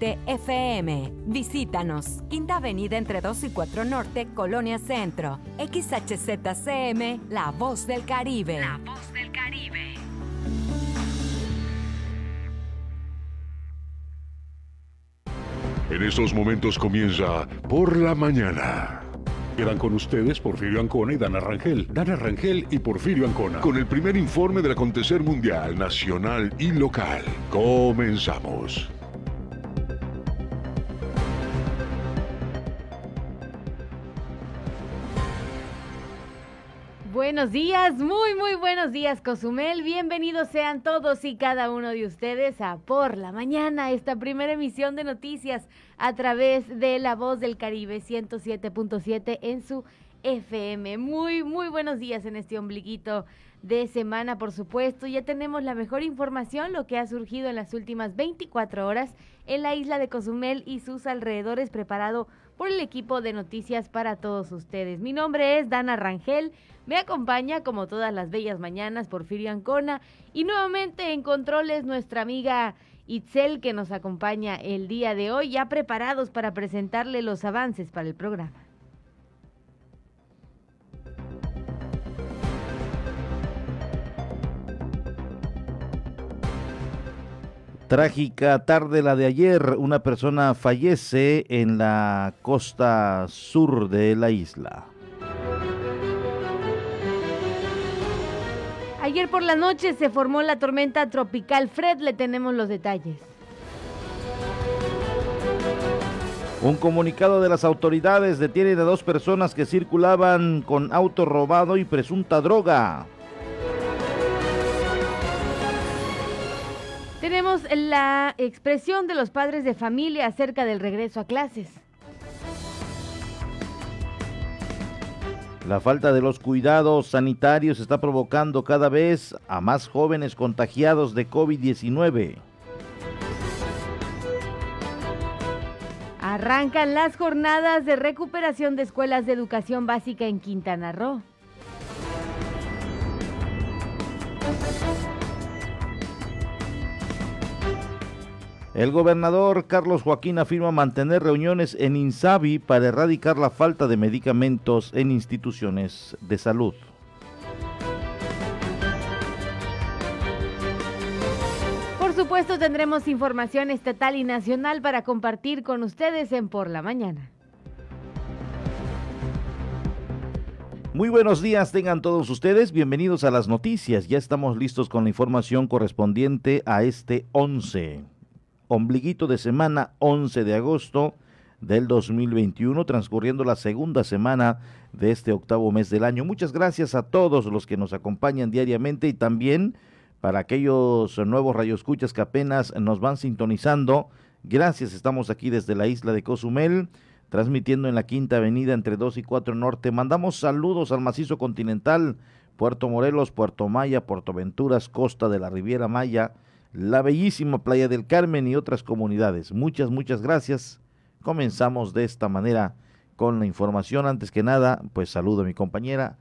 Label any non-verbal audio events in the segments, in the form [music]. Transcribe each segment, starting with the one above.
107.7 FM. Visítanos, Quinta Avenida entre 2 y 4 Norte, Colonia Centro. XHZCM, La Voz del Caribe. La Voz del Caribe. En estos momentos comienza Por la Mañana. Quedan con ustedes Porfirio Ancona y Dana Rangel. Dana Rangel y Porfirio Ancona. Con el primer informe del acontecer mundial, nacional y local. Comenzamos. Buenos días, muy muy buenos días Cozumel, bienvenidos sean todos y cada uno de ustedes a Por la Mañana, esta primera emisión de noticias a través de La Voz del Caribe 107.7 en su FM. Muy muy buenos días en este ombliguito de semana, por supuesto. Ya tenemos la mejor información, lo que ha surgido en las últimas 24 horas en la isla de Cozumel y sus alrededores, preparado por el equipo de noticias para todos ustedes. Mi nombre es Dana Rangel. Me acompaña, como todas las bellas mañanas, Porfirio Ancona. Y nuevamente en controles nuestra amiga Itzel, que nos acompaña el día de hoy, ya preparados para presentarle los avances para el programa. Trágica tarde la de ayer, una persona fallece en la costa sur de la isla. Ayer por la noche se formó la tormenta tropical Fred, le tenemos los detalles. Un comunicado de las autoridades detiene a dos personas que circulaban con auto robado y presunta droga. Tenemos la expresión de los padres de familia acerca del regreso a clases. La falta de los cuidados sanitarios está provocando cada vez a más jóvenes contagiados de COVID-19. Arrancan las jornadas de recuperación de escuelas de educación básica en Quintana Roo. El gobernador Carlos Joaquín afirma mantener reuniones en Insabi para erradicar la falta de medicamentos en instituciones de salud. Por supuesto tendremos información estatal y nacional para compartir con ustedes en Por la Mañana. Muy buenos días tengan todos ustedes, bienvenidos a las noticias. Ya estamos listos con la información correspondiente a este 11 ombliguito de semana 11 de agosto del 2021, transcurriendo la segunda semana de este octavo mes del año. Muchas gracias a todos los que nos acompañan diariamente y también para aquellos nuevos radioescuchas que apenas nos van sintonizando. Gracias, estamos aquí desde la isla de Cozumel, transmitiendo en la Quinta Avenida entre 2 y 4 Norte. Mandamos saludos al macizo continental, Puerto Morelos, Puerto Maya, Puerto Venturas, Costa de la Riviera Maya, la bellísima Playa del Carmen y otras comunidades. Muchas, muchas gracias. Comenzamos de esta manera con la información. Antes que nada, pues saludo a mi compañera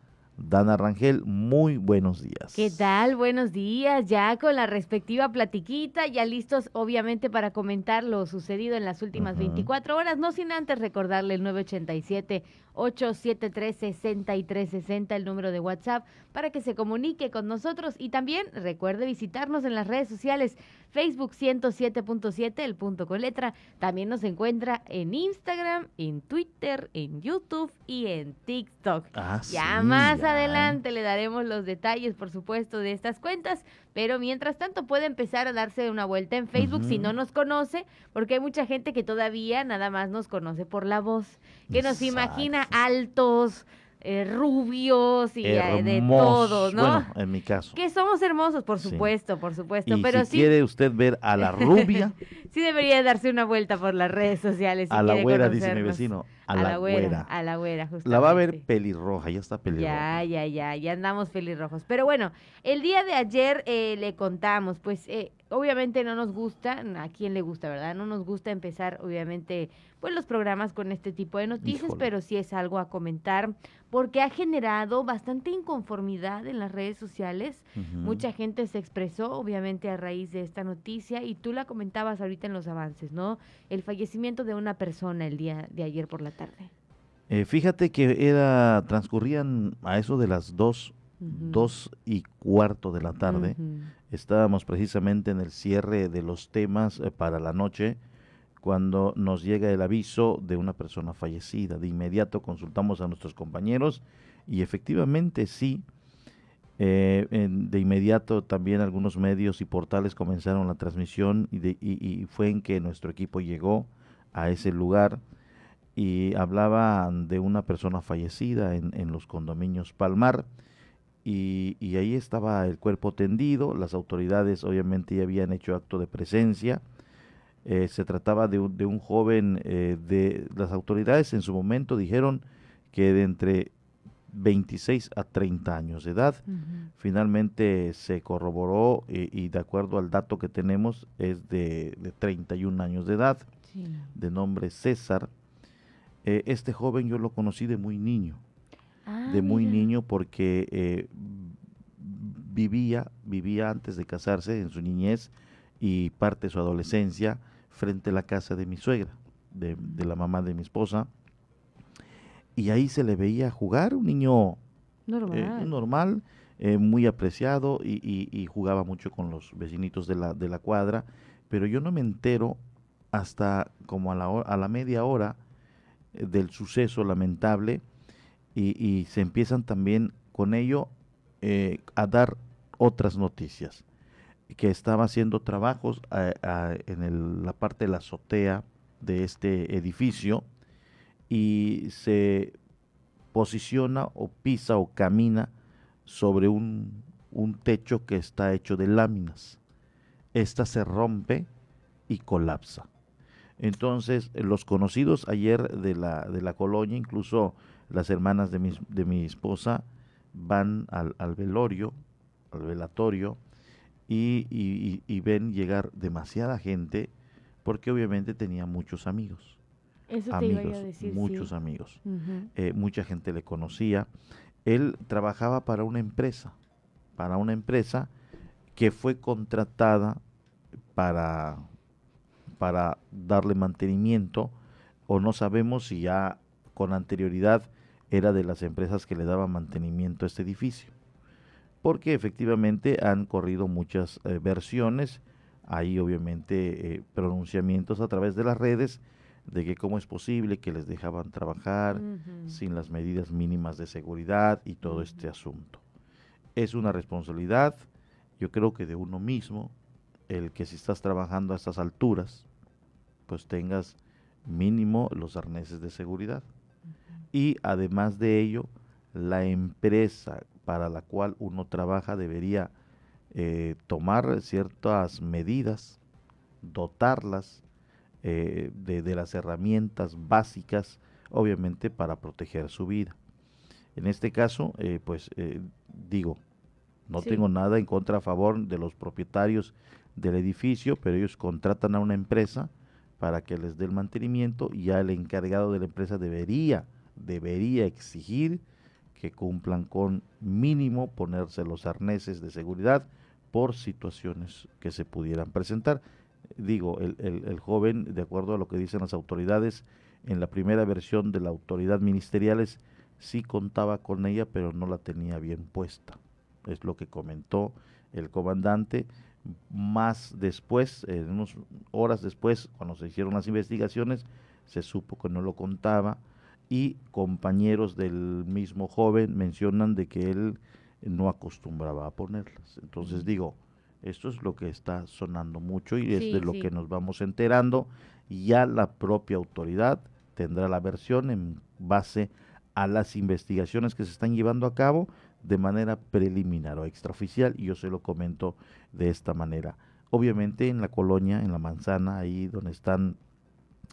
Dana Rangel, muy buenos días. ¿Qué tal? Buenos días, ya con la respectiva platiquita, ya listos obviamente para comentar lo sucedido en las últimas 24 horas, no sin antes recordarle el 987 873-6360, el número de WhatsApp, para que se comunique con nosotros. Y también recuerde visitarnos en las redes sociales, Facebook 107.7, el punto con letra. También nos encuentra en Instagram, en Twitter, en YouTube y en TikTok. Ah, ya más adelante le daremos los detalles, por supuesto, de estas cuentas. Pero mientras tanto puede empezar a darse una vuelta en Facebook si no nos conoce, porque hay mucha gente que todavía nada más nos conoce por la voz, que nos imagina altos, eh, rubios y eh, de todos, ¿no? Bueno, en mi caso. Que somos hermosos, por supuesto, por supuesto. Y pero si quiere usted ver a la rubia. [laughs] sí debería darse una vuelta por las redes sociales. a la güera, dice mi vecino. A, la, güera. A la güera, justamente. La va a ver pelirroja, ya está pelirroja. Ya, ya, ya, ya andamos pelirrojos. Pero bueno, el día de ayer eh, le contamos, pues eh, obviamente no nos gusta, a quién le gusta, ¿verdad? No nos gusta empezar, obviamente, pues los programas con este tipo de noticias, pero sí es algo a comentar, porque ha generado bastante inconformidad en las redes sociales. Mucha gente se expresó, obviamente, a raíz de esta noticia, y tú la comentabas ahorita en los avances, ¿no? El fallecimiento de una persona el día de ayer por la tarde. Eh, fíjate que era, transcurrían a eso de las dos, dos y cuarto de la tarde. Estábamos precisamente en el cierre de los temas eh, para la noche cuando nos llega el aviso de una persona fallecida. De inmediato consultamos a nuestros compañeros y efectivamente sí, eh, de inmediato también algunos medios y portales comenzaron la transmisión y, y, fue en que nuestro equipo llegó a ese lugar y hablaban de una persona fallecida en, en los condominios Palmar y, ahí estaba el cuerpo tendido, las autoridades obviamente ya habían hecho acto de presencia, eh, se trataba de un, de un joven, eh, de las autoridades en su momento dijeron que de entre 26 a 30 años de edad. Finalmente se corroboró y, de acuerdo al dato que tenemos es de, de 31 años de edad, de nombre César. Eh, este joven yo lo conocí de muy niño. Ah, de muy niño porque eh, vivía, vivía antes de casarse en su niñez y parte de su adolescencia frente a la casa de mi suegra, de, la mamá de mi esposa. Y ahí se le veía jugar, un niño normal, eh, muy apreciado y, jugaba mucho con los vecinitos de la, de la cuadra, pero yo no me entero hasta como a la, a la media hora del suceso lamentable y, se empiezan también con ello eh, a dar otras noticias que estaba haciendo trabajos en la parte de la azotea de este edificio y se posiciona o pisa o camina sobre un, un techo que está hecho de láminas. Esta se rompe y colapsa. Entonces, los conocidos ayer de la, de la colonia, incluso las hermanas de mi, de mi esposa van al, al velorio, al velatorio, y, y, ven llegar demasiada gente, porque obviamente tenía muchos amigos. Eso amigos, te iba a decir, muchos amigos. Eh, mucha gente le conocía. Él trabajaba para una empresa, para una empresa que fue contratada para, para darle mantenimiento, o no sabemos si ya con anterioridad era de las empresas que le daban mantenimiento a este edificio. Porque efectivamente han corrido muchas eh, versiones, hay obviamente eh, pronunciamientos a través de las redes de que cómo es posible que les dejaban trabajar sin las medidas mínimas de seguridad y todo este asunto. Es una responsabilidad, yo creo que de uno mismo, el que si estás trabajando a estas alturas, pues tengas mínimo los arneses de seguridad. Y además de ello, la empresa para la cual uno trabaja debería eh, tomar ciertas medidas, dotarlas eh, de, las herramientas básicas, obviamente para proteger su vida. En este caso, eh, pues digo, no tengo nada en contra a favor de los propietarios del edificio, pero ellos contratan a una empresa para que les dé el mantenimiento y ya el encargado de la empresa debería debería exigir que cumplan con mínimo ponerse los arneses de seguridad por situaciones que se pudieran presentar. Digo, el, el, joven, de acuerdo a lo que dicen las autoridades, en la primera versión de la autoridad ministeriales sí contaba con ella, pero no la tenía bien puesta. Es lo que comentó el comandante. Más después, en unas horas después, cuando se hicieron las investigaciones, se supo que no lo contaba y compañeros del mismo joven mencionan de que él no acostumbraba a ponerlas. Entonces digo, esto es lo que está sonando mucho y es de lo que nos vamos enterando. Y ya la propia autoridad tendrá la versión en base a las investigaciones que se están llevando a cabo de manera preliminar o extraoficial y yo se lo comento de esta manera. Obviamente en la colonia, en la manzana, ahí donde están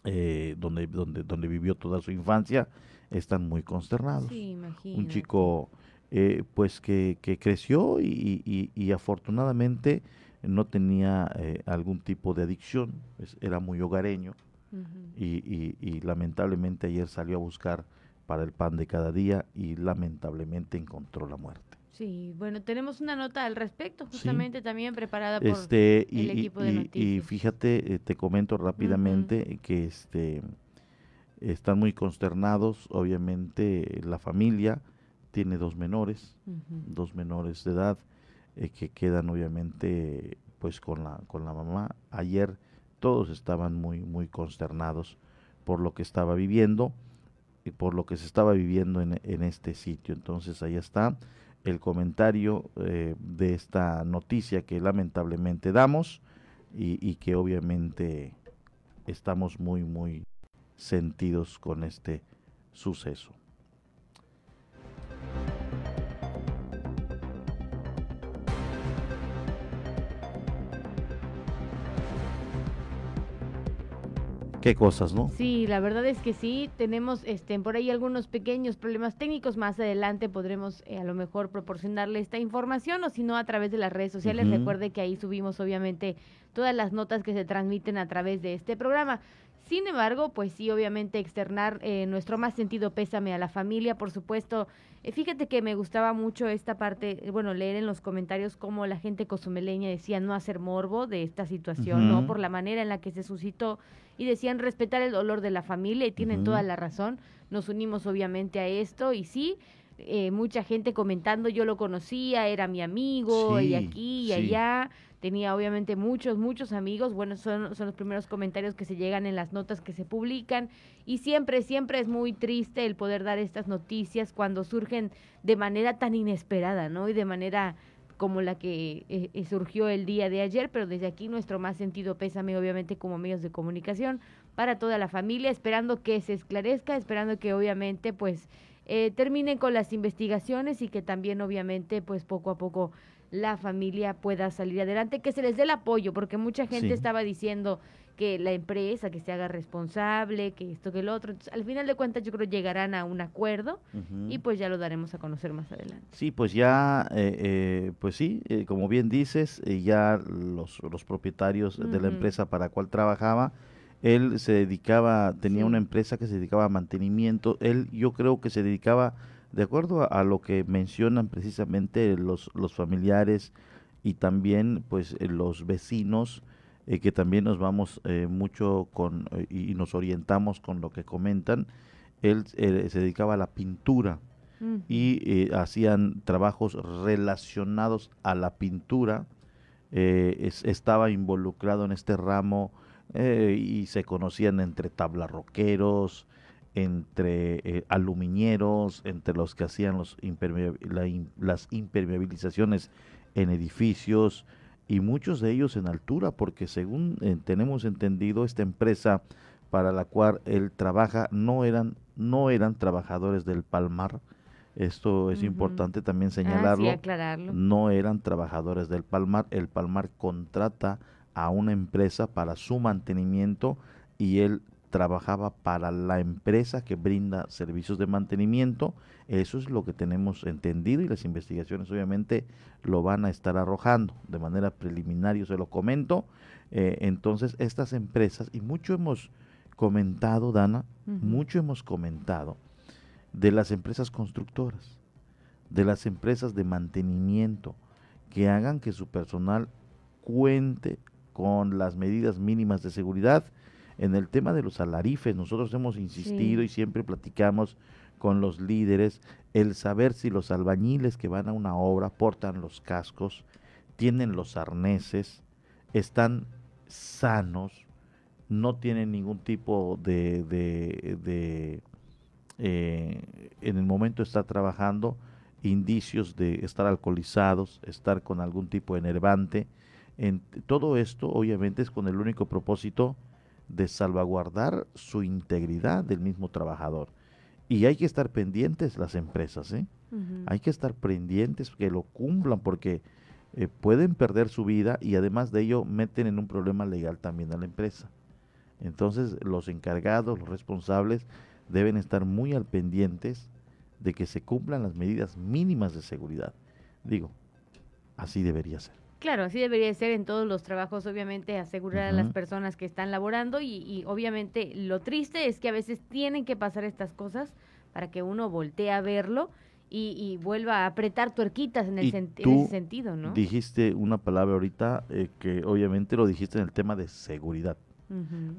eh, donde, donde, donde vivió toda su infancia, están muy consternados. Sí, Un chico eh, pues que, que creció y, y, afortunadamente no tenía eh, algún tipo de adicción, era muy hogareño y, y, lamentablemente ayer salió a buscar para el pan de cada día y lamentablemente encontró la muerte. Sí, bueno, tenemos una nota al respecto, justamente también preparada por este, el equipo de noticias. Y fíjate, eh, te comento rápidamente que este están muy consternados, obviamente la familia tiene dos menores, dos menores de edad eh, que quedan obviamente pues con la con la mamá. Ayer todos estaban muy muy consternados por lo que estaba viviendo por lo que se estaba viviendo en, este sitio. Entonces ahí está el comentario eh, de esta noticia que lamentablemente damos y que obviamente estamos muy muy sentidos con este suceso. Qué cosas, ¿no? Sí, la verdad es que sí, tenemos este, por ahí algunos pequeños problemas técnicos, más adelante podremos eh, a lo mejor proporcionarle esta información o si no a través de las redes sociales, recuerde que ahí subimos obviamente todas las notas que se transmiten a través de este programa. Sin embargo, pues sí, obviamente externar eh, nuestro más sentido pésame a la familia, por supuesto. Eh, fíjate que me gustaba mucho esta parte, eh, bueno, leer en los comentarios cómo la gente cozumeleña decía no hacer morbo de esta situación, ¿no? Por la manera en la que se suscitó y decían respetar el dolor de la familia y tienen toda la razón. Nos unimos obviamente a esto y sí, mucha gente comentando, yo lo conocía, era mi amigo, y aquí y allá tenía obviamente muchos, muchos amigos. Bueno, son, son los primeros comentarios que se llegan en las notas que se publican. Y siempre, siempre es muy triste el poder dar estas noticias cuando surgen de manera tan inesperada, ¿no? Y de manera como la que eh, eh, surgió el día de ayer, pero desde aquí nuestro más sentido pésame, obviamente, como medios de comunicación, para toda la familia, esperando que se esclarezca, esperando que obviamente, pues, eh, terminen con las investigaciones y que también, obviamente, pues, poco a poco la familia pueda salir adelante, que se les dé el apoyo, porque mucha gente estaba diciendo que la empresa, que se haga responsable, que esto, que el otro. Entonces, al final de cuentas, yo creo llegarán a un acuerdo y pues ya lo daremos a conocer más adelante. Sí, pues ya, eh, eh, pues sí, eh, como bien dices, ya los, los propietarios de la empresa para la cual trabajaba, él se dedicaba, tenía una empresa que se dedicaba a mantenimiento, él yo creo que se dedicaba de acuerdo a, lo que mencionan precisamente los, los familiares y también pues eh, los vecinos, eh, que también nos vamos eh, mucho con y nos orientamos con lo que comentan, él se dedicaba a la pintura y hacían trabajos relacionados a la pintura, estaba involucrado en este ramo y se conocían entre tablarroqueros, entre eh, aluminieros, entre los que hacían los las impermeabilizaciones en edificios y muchos de ellos en altura, porque según eh, tenemos entendido, esta empresa para la cual él trabaja no eran, no eran trabajadores del Palmar. Esto es importante también ah, señalarlo. No eran trabajadores del Palmar. El Palmar contrata a una empresa para su mantenimiento y él trabajaba para la empresa que brinda servicios de mantenimiento. Eso es lo que tenemos entendido y las investigaciones obviamente lo van a estar arrojando. De manera preliminar, yo se lo comento. Eh, entonces, estas empresas, y mucho hemos comentado, Dana, mucho hemos comentado de las empresas constructoras, de las empresas de mantenimiento, que hagan que su personal cuente con las medidas mínimas de seguridad en el tema de los alarifes, nosotros hemos insistido y siempre platicamos con los líderes el saber si los albañiles que van a una obra portan los cascos, tienen los arneses, están sanos, no tienen ningún tipo de, de, eh, en el momento estar trabajando, indicios de estar alcoholizados, estar con algún tipo de enervante. En, todo esto obviamente es con el único propósito de salvaguardar su integridad del mismo trabajador. Y hay que estar pendientes las empresas, ¿eh? Hay que estar pendientes que lo cumplan porque eh, pueden perder su vida y además de ello meten en un problema legal también a la empresa. Entonces los encargados, los responsables, deben estar muy al pendientes de que se cumplan las medidas mínimas de seguridad. Digo, así debería ser. Claro, así debería ser en todos los trabajos, obviamente, asegurar a las personas que están laborando y, y, obviamente lo triste es que a veces tienen que pasar estas cosas para que uno voltee a verlo y, vuelva a apretar tuerquitas en, el ese sentido, ¿no? Dijiste una palabra ahorita eh, que obviamente lo dijiste en el tema de seguridad.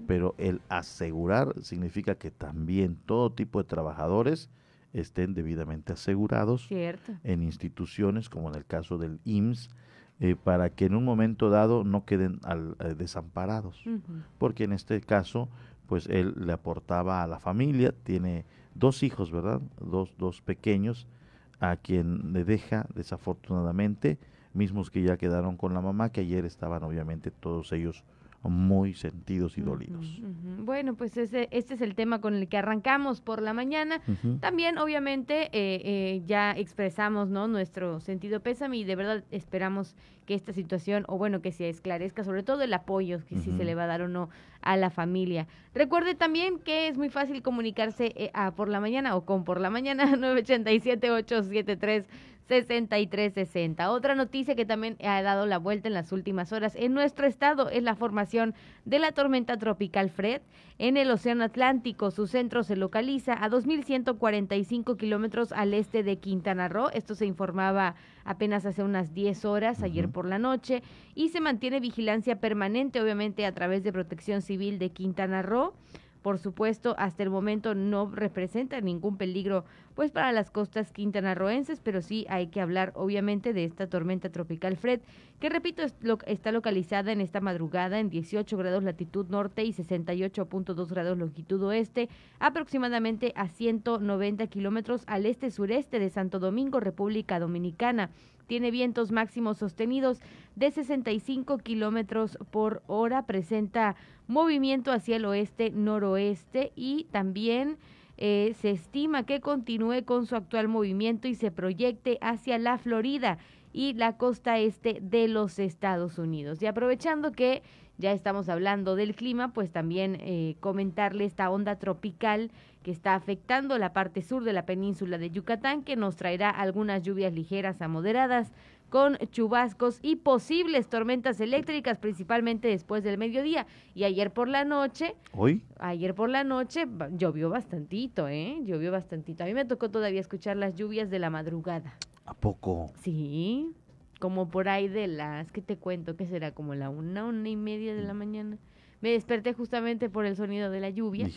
Pero el asegurar significa que también todo tipo de trabajadores estén debidamente asegurados en instituciones como en el caso del IMSS, eh, para que en un momento dado no queden eh, desamparados. Porque en este caso, pues él le aportaba a la familia, tiene dos hijos, ¿verdad? Dos, dos pequeños, a quien le deja desafortunadamente, mismos que ya quedaron con la mamá, que ayer estaban obviamente todos ellos muy sentidos y dolidos. Bueno, pues ese, este es el tema con el que arrancamos por la mañana. También, obviamente, eh, eh, ya expresamos ¿no? nuestro sentido pésame y de verdad esperamos que esta situación, o bueno, que se esclarezca, sobre todo el apoyo que si se le va a dar o no a la familia. Recuerde también que es muy fácil comunicarse eh, a por la mañana o con por la mañana [laughs] 987 873 6360. Otra noticia que también ha dado la vuelta en las últimas horas en nuestro estado es la formación de la tormenta tropical Fred en el Océano Atlántico. Su centro se localiza a 2.145 kilómetros al este de Quintana Roo. Esto se informaba apenas hace unas 10 horas, ayer por la noche, y se mantiene vigilancia permanente, obviamente, a través de Protección Civil de Quintana Roo por supuesto, hasta el momento no representa ningún peligro pues para las costas quintanarroenses, pero sí hay que hablar obviamente de esta tormenta tropical Fred, que repito está localizada en esta madrugada en 18 grados latitud norte y 68.2 grados longitud oeste, aproximadamente a 190 kilómetros al este-sureste de Santo Domingo, República Dominicana tiene vientos máximos sostenidos de 65 kilómetros por hora, presenta movimiento hacia el oeste-noroeste y también eh, se estima que continúe con su actual movimiento y se proyecte hacia la Florida y la costa este de los Estados Unidos. Y aprovechando que ya estamos hablando del clima, pues también eh, comentarle esta onda tropical que está afectando la parte sur de la península de Yucatán, que nos traerá algunas lluvias ligeras a moderadas con chubascos y posibles tormentas eléctricas, principalmente después del mediodía. Y ayer por la noche, hoy, ayer por la noche llovió bastantito, ¿eh? Llovió bastantito. A mí me tocó todavía escuchar las lluvias de la madrugada. ¿A poco? Sí, como por ahí de las, ¿qué te cuento? ¿Qué será? Como la una, una y media de la mañana me desperté justamente por el sonido de la lluvia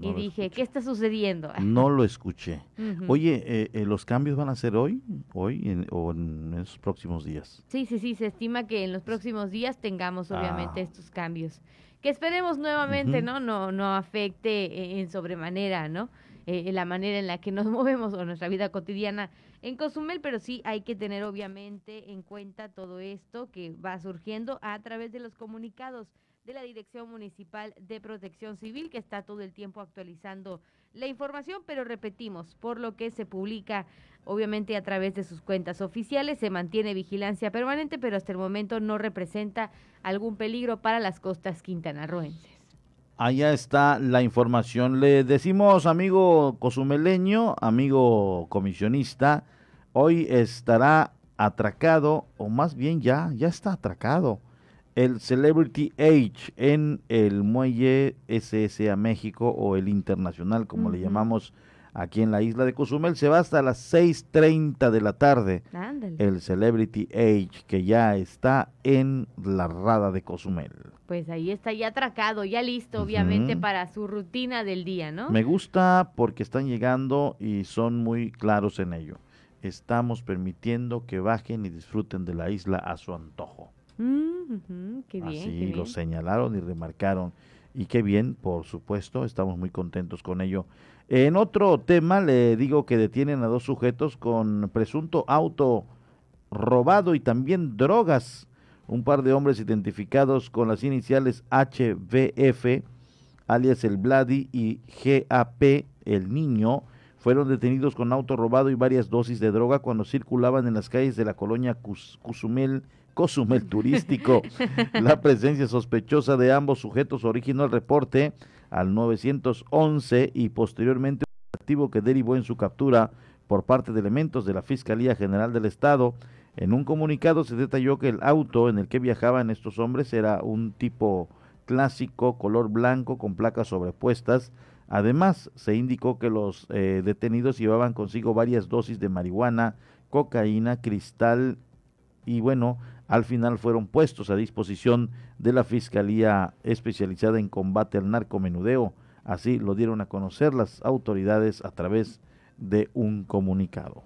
y dije, ¿qué está sucediendo? [laughs] No lo escuché. Oye, eh, eh, ¿los cambios van a ser hoy, hoy o en esos próximos días? Sí, sí, sí, se estima que en los próximos días tengamos obviamente ah. estos cambios. Que esperemos nuevamente, ¿no? No, no afecte en sobremanera, ¿no? Eh, la manera en la que nos [laughs] movemos o nuestra vida cotidiana en Cozumel, pero sí hay que tener obviamente en cuenta todo esto que va surgiendo a través de los comunicados de la Dirección Municipal de Protección Civil, que está todo el tiempo actualizando la información, pero repetimos, por lo que se publica obviamente a través de sus cuentas oficiales, se mantiene vigilancia permanente, pero hasta el momento no representa algún peligro para las costas quintanarroenses. Allá está la información. Le decimos, amigo cozumeleño, amigo comisionista, hoy estará atracado, o más bien ya, ya está atracado el Celebrity Age en el muelle SSA México o el internacional, como le llamamos aquí en la isla de Cozumel. Se va hasta las 6.30 de la tarde. El Celebrity Age, que ya está en la rada de Cozumel. Pues ahí está ya atracado, ya listo, obviamente, para su rutina del día, ¿no? Me gusta porque están llegando y son muy claros en ello. Estamos permitiendo que bajen y disfruten de la isla a su antojo. Qué bien, Así lo señalaron y remarcaron. Y qué bien, por supuesto, estamos muy contentos con ello. En otro tema, le digo que detienen a dos sujetos con presunto auto robado y también drogas. Un par de hombres identificados con las iniciales HVF, alias el Vladi, y GAP, el niño, fueron detenidos con auto robado y varias dosis de droga cuando circulaban en las calles de la colonia Cozumel Turístico. [laughs] La presencia sospechosa de ambos sujetos originó el reporte al 911 y posteriormente un activo que derivó en su captura por parte de elementos de la Fiscalía General del Estado. En un comunicado se detalló que el auto en el que viajaban estos hombres era un tipo clásico, color blanco, con placas sobrepuestas. Además, se indicó que los eh, detenidos llevaban consigo varias dosis de marihuana, cocaína, cristal y bueno, al final fueron puestos a disposición de la Fiscalía especializada en combate al narcomenudeo. Así lo dieron a conocer las autoridades a través de un comunicado.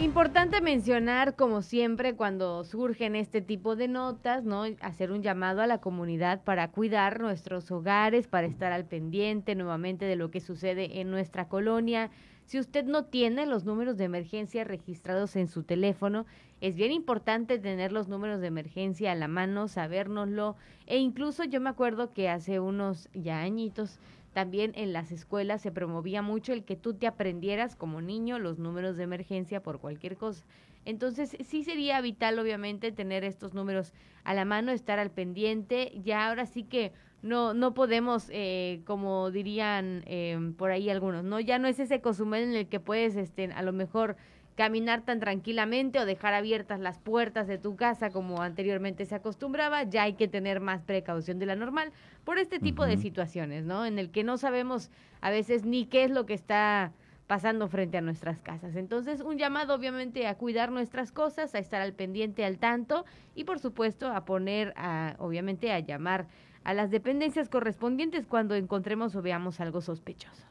Importante mencionar, como siempre, cuando surgen este tipo de notas, ¿no? Hacer un llamado a la comunidad para cuidar nuestros hogares, para estar al pendiente nuevamente de lo que sucede en nuestra colonia. Si usted no tiene los números de emergencia registrados en su teléfono, es bien importante tener los números de emergencia a la mano, sabérnoslo. E incluso yo me acuerdo que hace unos ya añitos también en las escuelas se promovía mucho el que tú te aprendieras como niño los números de emergencia por cualquier cosa. Entonces sí sería vital obviamente tener estos números a la mano, estar al pendiente. Ya ahora sí que no no podemos, eh, como dirían eh, por ahí algunos, no ya no es ese Cozumel en el que puedes, este, a lo mejor caminar tan tranquilamente o dejar abiertas las puertas de tu casa como anteriormente se acostumbraba, ya hay que tener más precaución de la normal por este tipo de situaciones, ¿no? En el que no sabemos a veces ni qué es lo que está pasando frente a nuestras casas. Entonces, un llamado obviamente a cuidar nuestras cosas, a estar al pendiente, al tanto y por supuesto a poner, a, obviamente a llamar a las dependencias correspondientes cuando encontremos o veamos algo sospechoso.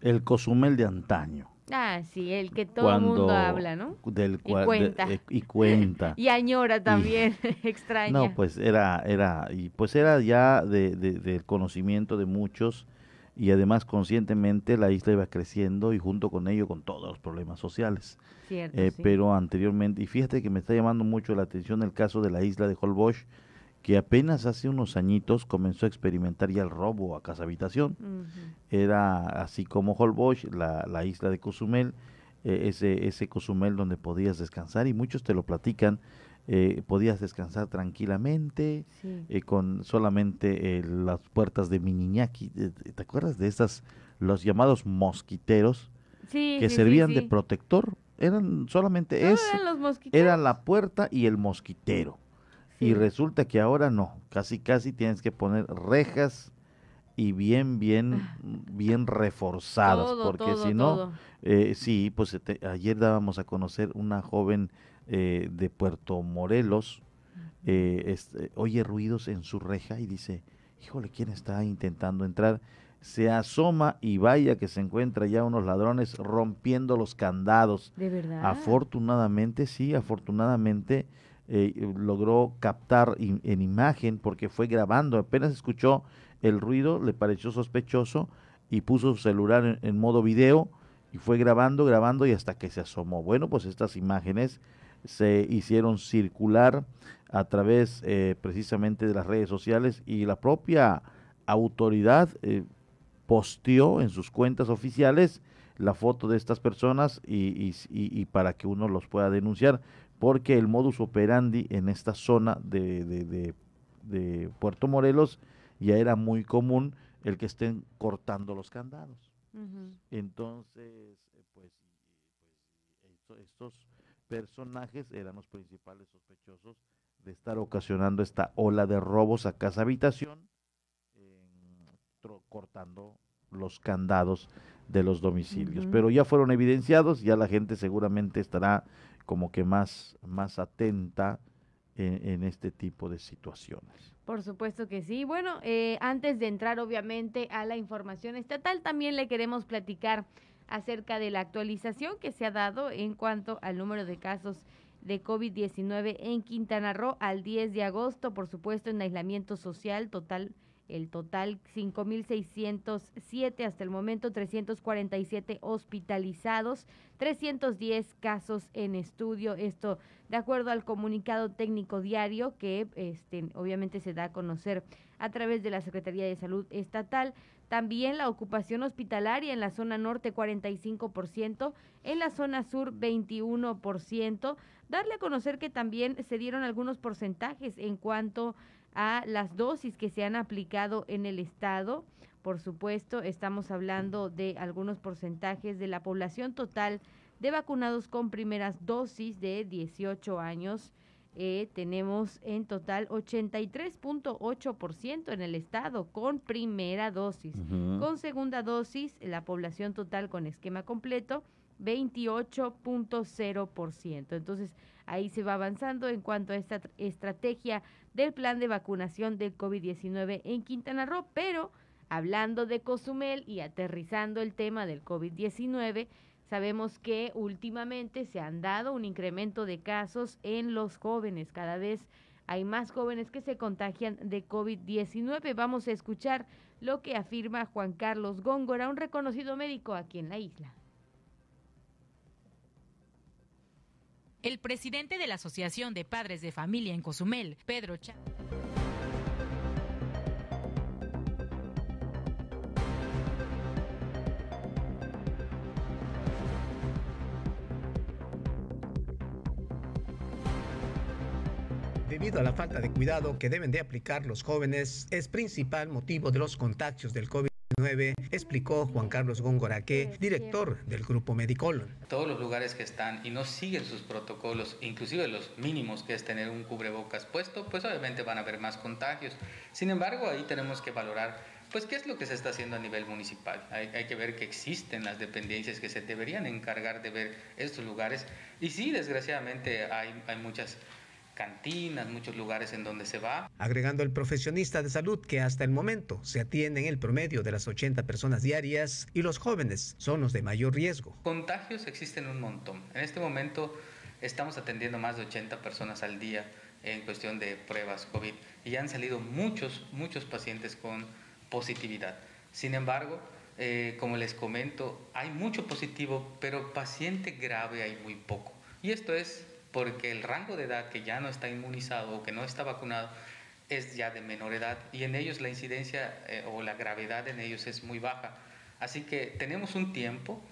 El Cozumel de antaño Ah, sí, el que todo el mundo habla, ¿no? Del y cuenta. Eh, y cuenta. [laughs] y añora también, [laughs] [laughs] extraña. No, pues era, era, y pues era ya de, del conocimiento de muchos y además conscientemente la isla iba creciendo y junto con ello con todos los problemas sociales. Cierto, eh, Pero anteriormente, y fíjate que me está llamando mucho la atención el caso de la isla de Holbox, que apenas hace unos añitos comenzó a experimentar ya el robo a casa habitación. Era así como Holbox, la, la isla de Cozumel, eh, ese, ese Cozumel donde podías descansar y muchos te lo platican. Eh, podías descansar tranquilamente eh, con solamente las puertas de Miniñaki. ¿Te acuerdas de esas, los llamados mosquiteros que servían de protector? Eran solamente ese, era la puerta y el mosquitero y resulta que ahora no, casi casi tienes que poner rejas y bien, bien, bien reforzadas, porque si no, eh, sí, pues ayer dábamos a conocer una joven eh, de Puerto Morelos, eh, este, oye ruidos en su reja y dice, híjole, ¿quién está intentando entrar? Se asoma y vaya que se encuentra ya unos ladrones rompiendo los candados. ¿De verdad? Afortunadamente, sí, afortunadamente eh, logró captar en imagen porque fue grabando, apenas escuchó el ruido, le pareció sospechoso y puso su celular en, modo video y fue grabando, grabando y hasta que se asomó. Bueno, pues estas imágenes se hicieron circular a través eh, precisamente de las redes sociales y la propia autoridad eh, posteó en sus cuentas oficiales la foto de estas personas y, y, para que uno los pueda denunciar porque el modus operandi en esta zona de, de, de, Puerto Morelos ya era muy común el que estén cortando los candados. Entonces, eh, pues, pues estos personajes eran los principales sospechosos de estar ocasionando esta ola de robos a casa habitación, cortando los candados de los domicilios. Pero ya fueron evidenciados, ya la gente seguramente estará como que más, más atenta en, este tipo de situaciones. Por supuesto que sí. Bueno, eh, antes de entrar obviamente a la información estatal, también le queremos platicar acerca de la actualización que se ha dado en cuanto al número de casos de COVID-19 en Quintana Roo al 10 de agosto, por supuesto en aislamiento social total el total 5.607 hasta el momento, 347 hospitalizados, 310 casos en estudio. Esto de acuerdo al comunicado técnico diario que este, obviamente se da a conocer a través de la Secretaría de Salud Estatal. También la ocupación hospitalaria en la zona norte 45%, en la zona sur 21%. Darle a conocer que también se dieron algunos porcentajes en cuanto a las dosis que se han aplicado en el estado. Por supuesto, estamos hablando de algunos porcentajes de la población total de vacunados con primeras dosis de 18 años. Eh, tenemos en total 83.8% en el estado con primera dosis. Con segunda dosis, la población total con esquema completo 28.0%. Entonces, ahí se va avanzando en cuanto a esta estrategia del plan de vacunación del COVID-19 en Quintana Roo, pero hablando de Cozumel y aterrizando el tema del COVID-19, sabemos que últimamente se han dado un incremento de casos en los jóvenes, cada vez hay más jóvenes que se contagian de COVID-19. Vamos a escuchar lo que afirma Juan Carlos Góngora, un reconocido médico aquí en la isla. El presidente de la Asociación de Padres de Familia en Cozumel, Pedro Chávez. Debido a la falta de cuidado que deben de aplicar los jóvenes, es principal motivo de los contagios del COVID explicó Juan Carlos Góngoraque, director del Grupo Medicolon. Todos los lugares que están y no siguen sus protocolos, inclusive los mínimos que es tener un cubrebocas puesto, pues obviamente van a haber más contagios. Sin embargo, ahí tenemos que valorar pues qué es lo que se está haciendo a nivel municipal. Hay, que ver que existen las dependencias que se deberían encargar de ver estos lugares. Y sí, desgraciadamente hay muchas cantinas, muchos lugares en donde se va. Agregando el profesionista de salud que hasta el momento se atienden el promedio de las 80 personas diarias y los jóvenes son los de mayor riesgo. Contagios existen un montón. En este momento estamos atendiendo más de 80 personas al día en cuestión de pruebas COVID y han salido muchos, muchos pacientes con positividad. Sin embargo, eh, como les comento, hay mucho positivo, pero paciente grave hay muy poco. Y esto es porque el rango de edad que ya no está inmunizado o que no está vacunado es ya de menor edad y en ellos la incidencia eh, o la gravedad en ellos es muy baja. Así que tenemos un tiempo,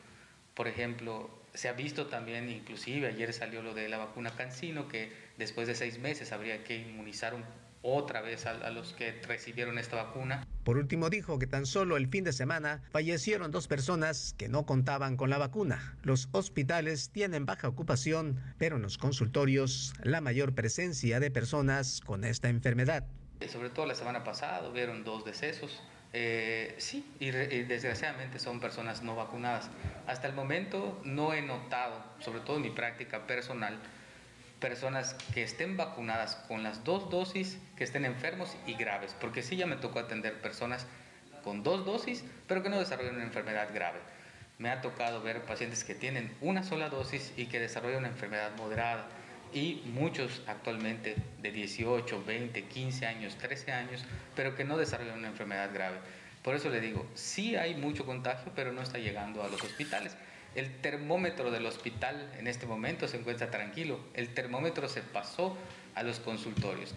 por ejemplo, se ha visto también, inclusive ayer salió lo de la vacuna Cancino, que después de seis meses habría que inmunizar un otra vez a, los que recibieron esta vacuna. Por último dijo que tan solo el fin de semana fallecieron dos personas que no contaban con la vacuna. Los hospitales tienen baja ocupación, pero en los consultorios la mayor presencia de personas con esta enfermedad. Sobre todo la semana pasada hubieron dos decesos. Eh, sí, y, y, desgraciadamente son personas no vacunadas. Hasta el momento no he notado, sobre todo en mi práctica personal, personas que estén vacunadas con las dos dosis, que estén enfermos y graves, porque sí ya me tocó atender personas con dos dosis, pero que no desarrollan una enfermedad grave. Me ha tocado ver pacientes que tienen una sola dosis y que desarrollan una enfermedad moderada y muchos actualmente de 18, 20, 15 años, 13 años, pero que no desarrollan una enfermedad grave. Por eso le digo, sí hay mucho contagio, pero no está llegando a los hospitales. El termómetro del hospital en este momento se encuentra tranquilo. El termómetro se pasó a los consultorios.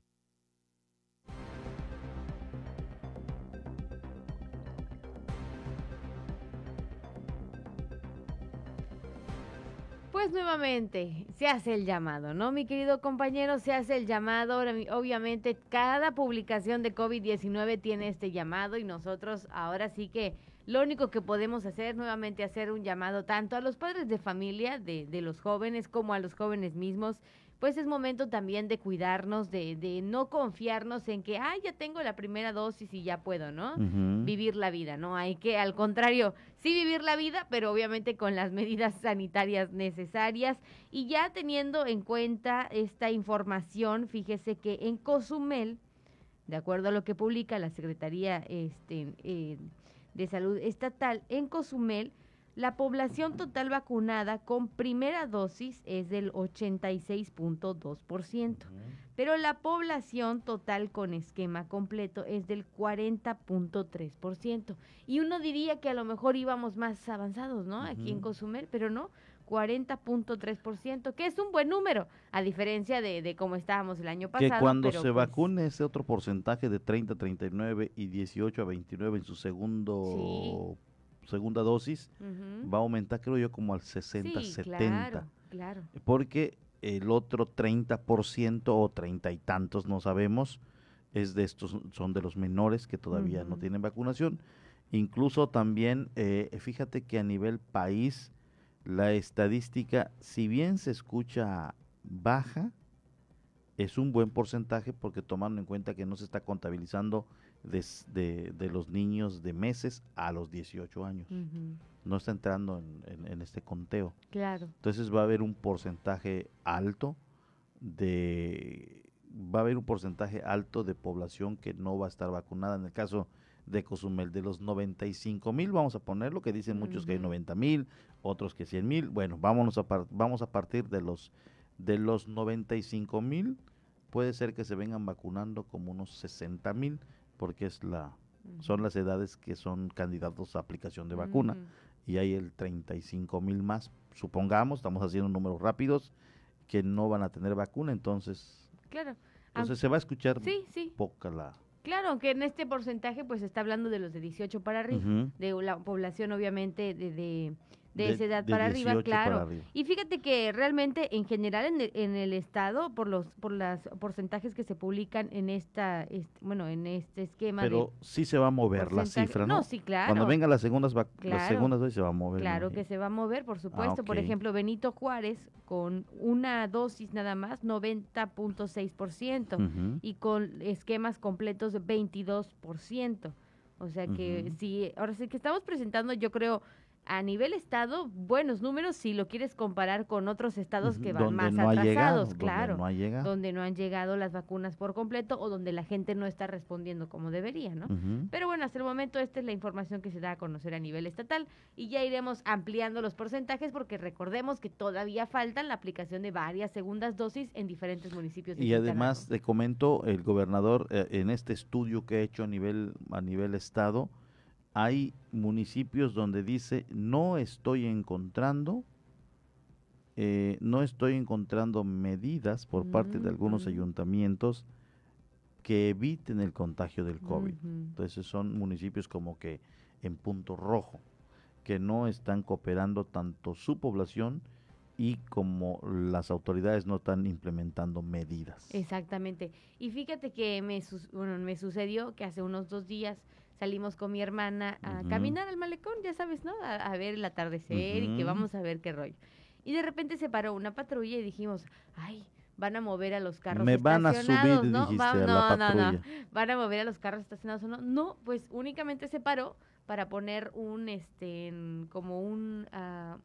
Pues nuevamente se hace el llamado, ¿no? Mi querido compañero, se hace el llamado. Obviamente cada publicación de COVID-19 tiene este llamado y nosotros ahora sí que lo único que podemos hacer es nuevamente hacer un llamado tanto a los padres de familia, de, de los jóvenes, como a los jóvenes mismos. Pues es momento también de cuidarnos, de, de no confiarnos en que, ah, ya tengo la primera dosis y ya puedo, ¿no? Vivir la vida, ¿no? Hay que, al contrario, sí vivir la vida, pero obviamente con las medidas sanitarias necesarias. Y ya teniendo en cuenta esta información, fíjese que en Cozumel, de acuerdo a lo que publica la Secretaría este, eh, de Salud Estatal en Cozumel, La población total vacunada con primera dosis es del 86.2%, pero la población total con esquema completo es del 40.3%. Y uno diría que a lo mejor íbamos más avanzados, ¿no? Aquí en Cozumel, pero no, 40.3%, que es un buen número, a diferencia de, de cómo estábamos el año pasado. Que cuando pero se pues, vacune ese otro porcentaje de 30 a 39 y 18 a 29 en su segundo segunda dosis, va a aumentar creo yo como al 60, Sí, 70. Claro, claro. Porque el otro 30% o treinta y tantos, no sabemos, es de estos, son de los menores que todavía no tienen vacunación. Incluso también, eh, fíjate que a nivel país, la estadística, si bien se escucha baja, es un buen porcentaje porque tomando en cuenta que no se está contabilizando des- de, de los niños de meses a los 18 años. No está entrando en- en- en este conteo. Claro. Entonces va a haber un porcentaje alto de va a haber un porcentaje alto de población que no va a estar vacunada. En el caso de Cozumel, de los 95 mil, vamos a ponerlo, que dicen muchos que hay Ujú. 90 mil, otros que 100 mil. Bueno, vámonos a par- vamos a partir de los de los 95 mil, puede ser que se vengan vacunando como unos 60 mil, porque es la son las edades que son candidatos a aplicación de vacuna y hay el 35 mil más, supongamos, estamos haciendo números rápidos, que no van a tener vacuna, entonces, Claro. entonces se va a escuchar Sí, sí. poca la... Claro, aunque en este porcentaje pues está hablando de los de 18 para arriba, de la población obviamente de, de, de De- esa edad de para arriba, 18 para claro. arriba. Y fíjate que realmente en general en el, en el estado por los por los porcentajes que se publican en esta este, bueno, en este esquema de Pero sí se va a mover la cifra, ¿no? No, sí, claro. Cuando vengan las segundas vac- las Claro. segundas se va a mover. Claro que se va a mover, por supuesto. Por ejemplo, Benito Juárez con una dosis nada más, 90.6%. Ujú. y con esquemas completos de 22%. O sea que sí, ahora sí que estamos presentando, yo creo, a nivel estado, buenos números si lo quieres comparar con otros estados que van Donde más no llegado, atrasados, donde claro. no ha llegado. donde no han llegado las vacunas por completo o donde la gente no está respondiendo como debería, ¿no? Pero bueno, hasta el momento esta es la información que se da a conocer a nivel estatal y ya iremos ampliando los porcentajes porque recordemos que todavía faltan la aplicación de varias segundas dosis en diferentes municipios. Y además te comento, el gobernador eh, en este estudio que ha hecho a nivel a nivel estado, hay municipios donde dice no estoy encontrando eh, no estoy encontrando medidas por parte de algunos ayuntamientos que eviten el contagio del COVID. Entonces son municipios como que en punto rojo, que no están cooperando tanto su población y como las autoridades no están implementando medidas. Exactamente. Y fíjate que me, bueno, me sucedió que hace unos dos días salimos con mi hermana a caminar al malecón, ya sabes, ¿no? A, a ver el atardecer y que vamos a ver qué rollo. Y de repente se paró una patrulla y dijimos, ay, van a mover a los carros Me van a subir, ¿no? a la no, no, no. Van a mover a los carros estacionados o no. No, pues únicamente se paró para poner un, este, como un, ah,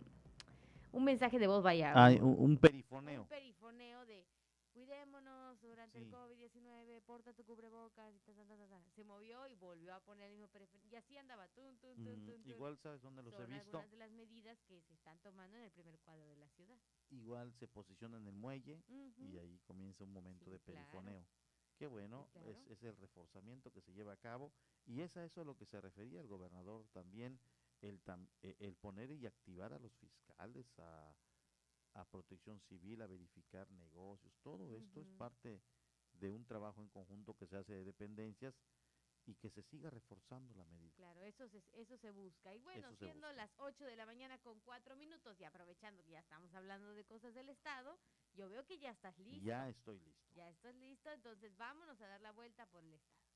un mensaje de voz, vaya. Un, un perifoneo. un perifoneo de cuidémonos durante el Sí. COVID-19, porta tu cubrebocas, y ta, ta, ta, ta, ta". se movió y volvió a poner el mismo perifoneo. Y así andaba, tun, tun, tun, tun. Igual sabes dónde los he visto. algunas de las medidas que se están tomando en el primer cuadro de la ciudad. Igual se posiciona en el muelle y Ujú. ahí comienza un momento Sí, de claro. perifoneo. Qué bueno, claro. es, es el reforzamiento que se lleva a cabo y es a eso a lo que se refería el gobernador también, el, tam- e- el poner y activar a los fiscales, a, a protección civil, a verificar negocios, todo esto es parte de un trabajo en conjunto que se hace de dependencias y que se siga reforzando la medida. Claro, eso se, eso se busca. Y bueno, Eso siendo las 8 de la mañana con 4 minutos y aprovechando que ya estamos hablando de cosas del Estado, yo veo que ya estás listo. Ya estoy listo. Ya estás listo, entonces vámonos a dar la vuelta por el Estado.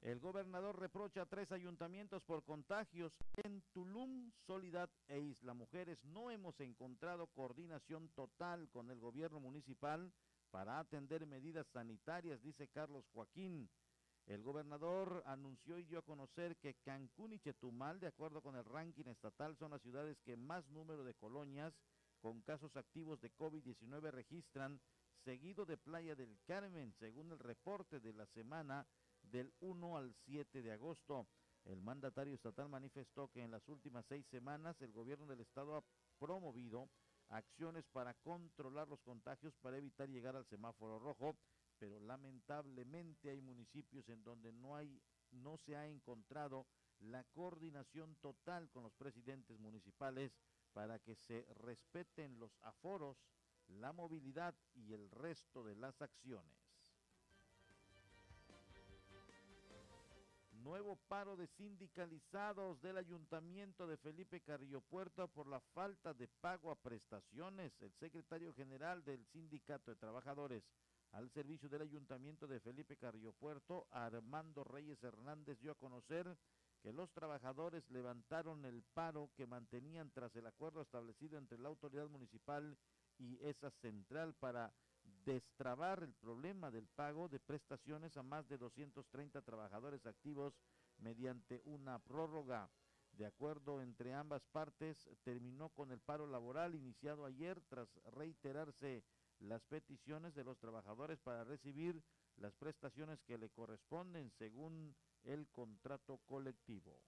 El gobernador reprocha a tres ayuntamientos por contagios. En Tulum, Soledad e Isla Mujeres no hemos encontrado coordinación total con el gobierno municipal para atender medidas sanitarias, dice Carlos Joaquín. El gobernador anunció y dio a conocer que Cancún y Chetumal, de acuerdo con el ranking estatal, son las ciudades que más número de colonias con casos activos de COVID-19 registran, seguido de Playa del Carmen, según el reporte de la semana del 1 al 7 de agosto. El mandatario estatal manifestó que en las últimas seis semanas el gobierno del estado ha promovido acciones para controlar los contagios para evitar llegar al semáforo rojo, pero lamentablemente hay municipios en donde no hay no se ha encontrado la coordinación total con los presidentes municipales para que se respeten los aforos, la movilidad y el resto de las acciones. Nuevo paro de sindicalizados del ayuntamiento de Felipe Carrillo Puerto por la falta de pago a prestaciones. El secretario general del Sindicato de Trabajadores al servicio del ayuntamiento de Felipe Carrillo Puerto, Armando Reyes Hernández, dio a conocer que los trabajadores levantaron el paro que mantenían tras el acuerdo establecido entre la autoridad municipal y esa central para destrabar el problema del pago de prestaciones a más de 230 trabajadores activos mediante una prórroga. De acuerdo entre ambas partes, terminó con el paro laboral iniciado ayer tras reiterarse las peticiones de los trabajadores para recibir las prestaciones que le corresponden según el contrato colectivo.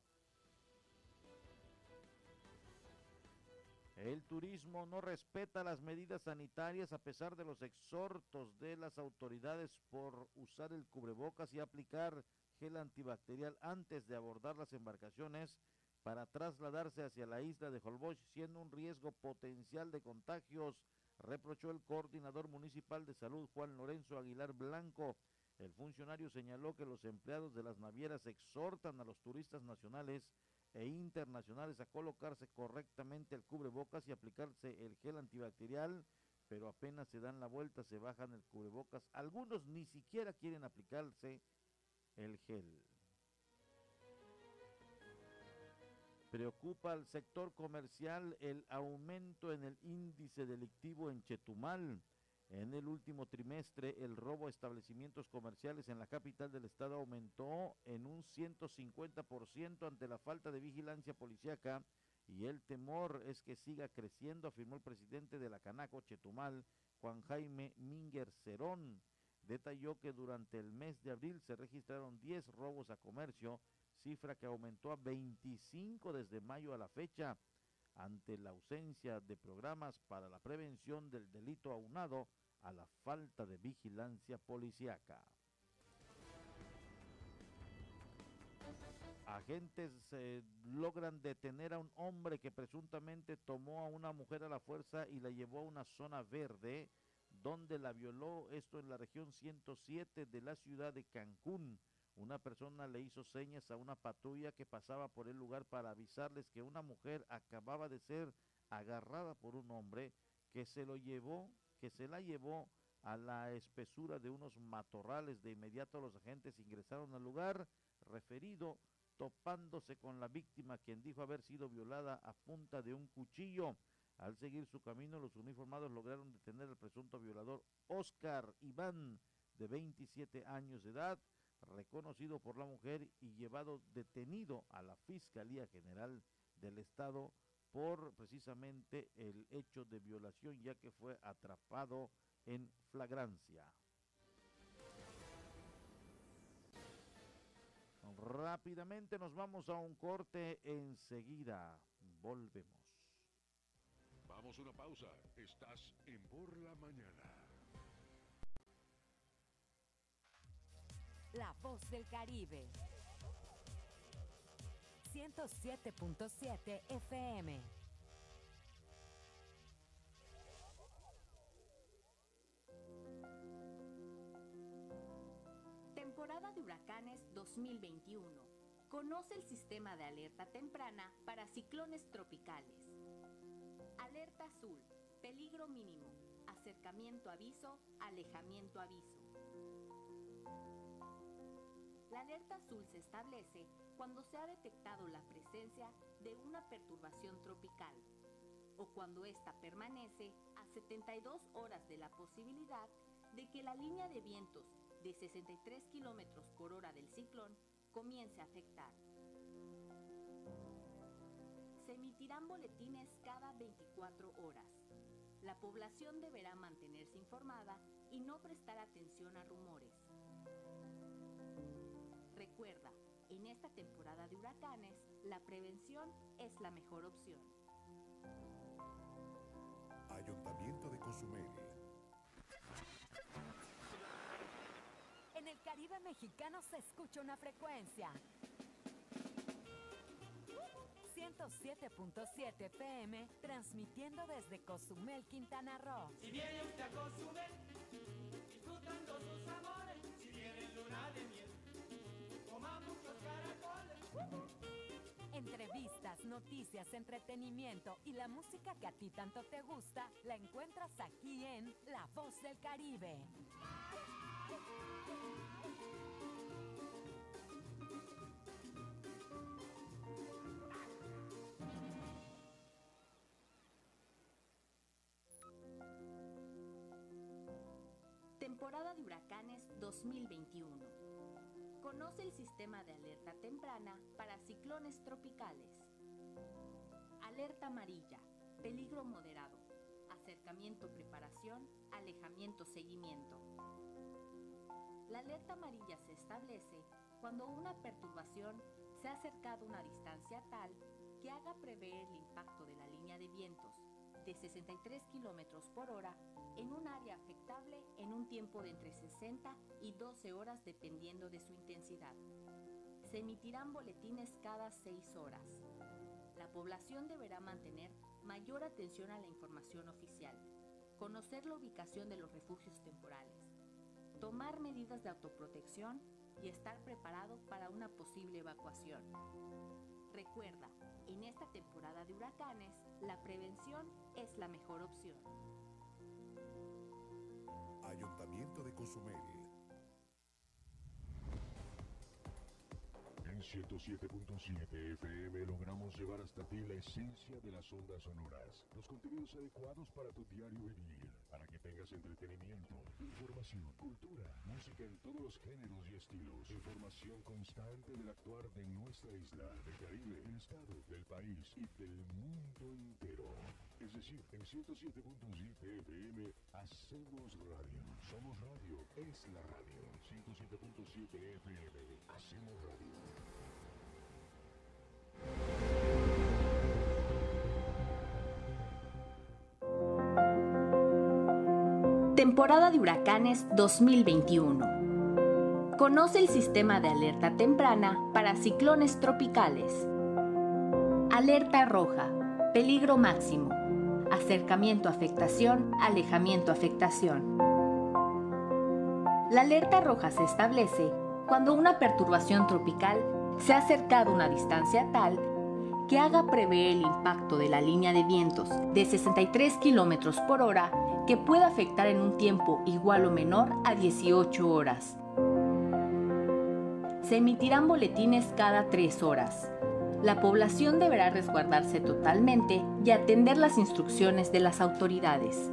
El turismo no respeta las medidas sanitarias a pesar de los exhortos de las autoridades por usar el cubrebocas y aplicar gel antibacterial antes de abordar las embarcaciones para trasladarse hacia la isla de Holbox, siendo un riesgo potencial de contagios, reprochó el coordinador municipal de salud Juan Lorenzo Aguilar Blanco. El funcionario señaló que los empleados de las navieras exhortan a los turistas nacionales e internacionales a colocarse correctamente el cubrebocas y aplicarse el gel antibacterial, pero apenas se dan la vuelta se bajan el cubrebocas. Algunos ni siquiera quieren aplicarse el gel. Preocupa al sector comercial el aumento en el índice delictivo en Chetumal. En el último trimestre, el robo a establecimientos comerciales en la capital del estado aumentó en un 150% ante la falta de vigilancia policíaca y el temor es que siga creciendo, afirmó el presidente de la Canaco Chetumal, Juan Jaime Minger Cerón. Detalló que durante el mes de abril se registraron 10 robos a comercio, cifra que aumentó a 25 desde mayo a la fecha, ante la ausencia de programas para la prevención del delito aunado a la falta de vigilancia policiaca. Agentes eh, logran detener a un hombre que presuntamente tomó a una mujer a la fuerza y la llevó a una zona verde donde la violó, esto en la región 107 de la ciudad de Cancún. Una persona le hizo señas a una patrulla que pasaba por el lugar para avisarles que una mujer acababa de ser agarrada por un hombre que se lo llevó que se la llevó a la espesura de unos matorrales. De inmediato los agentes ingresaron al lugar referido, topándose con la víctima, quien dijo haber sido violada a punta de un cuchillo. Al seguir su camino, los uniformados lograron detener al presunto violador Oscar Iván, de 27 años de edad, reconocido por la mujer y llevado detenido a la Fiscalía General del Estado por precisamente el hecho de violación ya que fue atrapado en flagrancia. Rápidamente nos vamos a un corte, enseguida volvemos. Vamos a una pausa, estás en Por la Mañana. La voz del Caribe. 107.7 FM. Temporada de huracanes 2021. Conoce el sistema de alerta temprana para ciclones tropicales. Alerta azul. Peligro mínimo. Acercamiento aviso. Alejamiento aviso. La alerta azul se establece cuando se ha detectado la presencia de una perturbación tropical o cuando ésta permanece a 72 horas de la posibilidad de que la línea de vientos de 63 km por hora del ciclón comience a afectar. Se emitirán boletines cada 24 horas. La población deberá mantenerse informada y no prestar atención a rumores. Recuerda, En esta temporada de huracanes, la prevención es la mejor opción. Ayuntamiento de Cozumel. En el Caribe mexicano se escucha una frecuencia. 107.7 PM, transmitiendo desde Cozumel, Quintana Roo. Si viene usted a Cozumel, disfrutando sus Noticias, entretenimiento y la música que a ti tanto te gusta, la encuentras aquí en La Voz del Caribe. Temporada de huracanes 2021. Conoce el sistema de alerta temprana para ciclones tropicales. Alerta amarilla, peligro moderado. Acercamiento, preparación, alejamiento, seguimiento. La alerta amarilla se establece cuando una perturbación se ha acercado a una distancia tal que haga prever el impacto de la línea de vientos de 63 km por hora en un área afectable en un tiempo de entre 60 y 12 horas dependiendo de su intensidad. Se emitirán boletines cada 6 horas. La población deberá mantener mayor atención a la información oficial, conocer la ubicación de los refugios temporales, tomar medidas de autoprotección y estar preparado para una posible evacuación. Recuerda, en esta temporada de huracanes, la prevención es la mejor opción. Ayuntamiento de Cozumel. En 107.7 FM logramos llevar hasta ti la esencia de las ondas sonoras, los contenidos adecuados para tu diario vivir, para que tengas entretenimiento, información, cultura, música en todos los géneros y estilos, información constante del actuar de nuestra isla, del Caribe, del estado, del país y del mundo entero. Es decir, en 107.7 FM hacemos radio. Somos radio, es la radio. 107.7 FM, hacemos radio. Temporada de huracanes 2021. Conoce el sistema de alerta temprana para ciclones tropicales. Alerta roja. Peligro máximo. Acercamiento afectación, alejamiento afectación. La alerta roja se establece cuando una perturbación tropical se ha acercado a una distancia tal que haga prever el impacto de la línea de vientos de 63 km por hora que pueda afectar en un tiempo igual o menor a 18 horas. Se emitirán boletines cada 3 horas. La población deberá resguardarse totalmente y atender las instrucciones de las autoridades.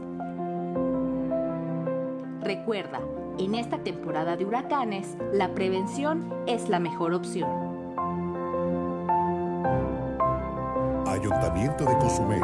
Recuerda, en esta temporada de huracanes, la prevención es la mejor opción. Ayuntamiento de Cozumel.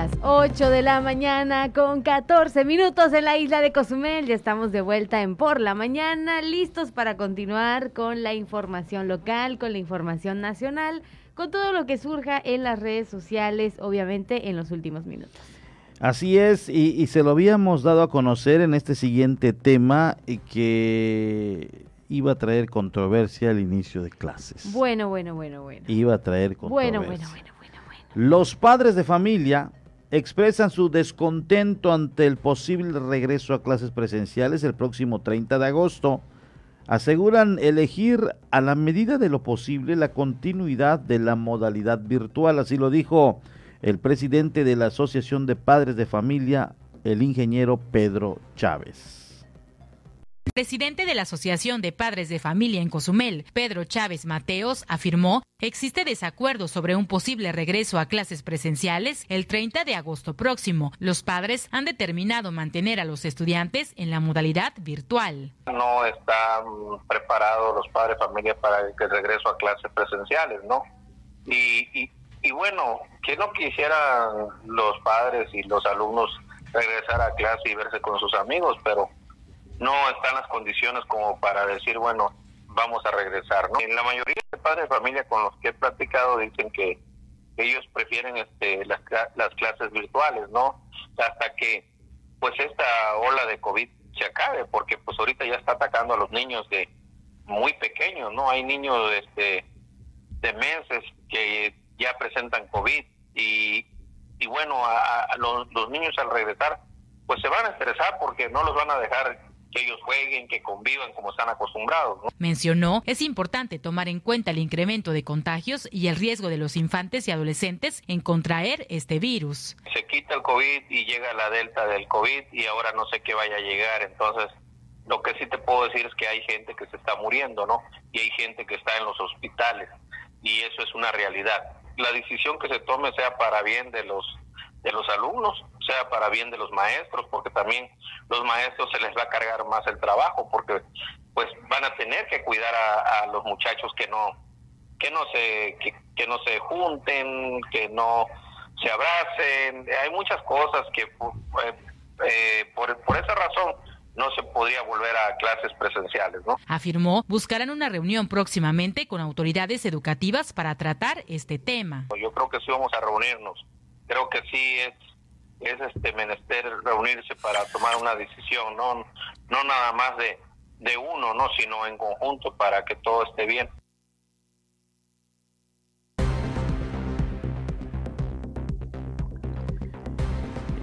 Las 8 de la mañana con 14 minutos en la isla de Cozumel. Ya estamos de vuelta en Por la Mañana, listos para continuar con la información local, con la información nacional, con todo lo que surja en las redes sociales, obviamente en los últimos minutos. Así es, y, y se lo habíamos dado a conocer en este siguiente tema y que iba a traer controversia al inicio de clases. Bueno, bueno, bueno, bueno. Iba a traer controversia. Bueno, bueno, bueno, bueno, bueno. Los padres de familia expresan su descontento ante el posible regreso a clases presenciales el próximo 30 de agosto. aseguran elegir a la medida de lo posible la continuidad de la modalidad virtual, así lo dijo el presidente de la Asociación de Padres de Familia, el ingeniero Pedro Chávez. Presidente de la Asociación de Padres de Familia en Cozumel, Pedro Chávez Mateos, afirmó existe desacuerdo sobre un posible regreso a clases presenciales el 30 de agosto próximo. Los padres han determinado mantener a los estudiantes en la modalidad virtual. No están preparados los padres de familia para el regreso a clases presenciales, ¿no? Y, y, y bueno, que no quisieran los padres y los alumnos regresar a clase y verse con sus amigos, pero no están las condiciones como para decir, bueno, vamos a regresar. ¿no? En la mayoría de padres de familia con los que he platicado dicen que ellos prefieren este, las, las clases virtuales, ¿no? Hasta que pues esta ola de COVID se acabe, porque pues ahorita ya está atacando a los niños de muy pequeños, ¿no? Hay niños este, de meses que ya presentan COVID y, y bueno, a, los, los niños al regresar pues se van a estresar porque no los van a dejar que ellos jueguen, que convivan como están acostumbrados. ¿no? Mencionó, es importante tomar en cuenta el incremento de contagios y el riesgo de los infantes y adolescentes en contraer este virus. Se quita el COVID y llega la delta del COVID y ahora no sé qué vaya a llegar, entonces lo que sí te puedo decir es que hay gente que se está muriendo, ¿no? Y hay gente que está en los hospitales y eso es una realidad. La decisión que se tome sea para bien de los de los alumnos, sea para bien de los maestros, porque también los maestros se les va a cargar más el trabajo, porque pues van a tener que cuidar a, a los muchachos que no que no se que, que, no se junten, que no se abracen, hay muchas cosas que eh, eh, por, por esa razón no se podría volver a clases presenciales, ¿no? Afirmó, buscarán una reunión próximamente con autoridades educativas para tratar este tema. Yo creo que sí vamos a reunirnos. Creo que sí es es este menester reunirse para tomar una decisión, no no nada más de de uno, no, sino en conjunto para que todo esté bien.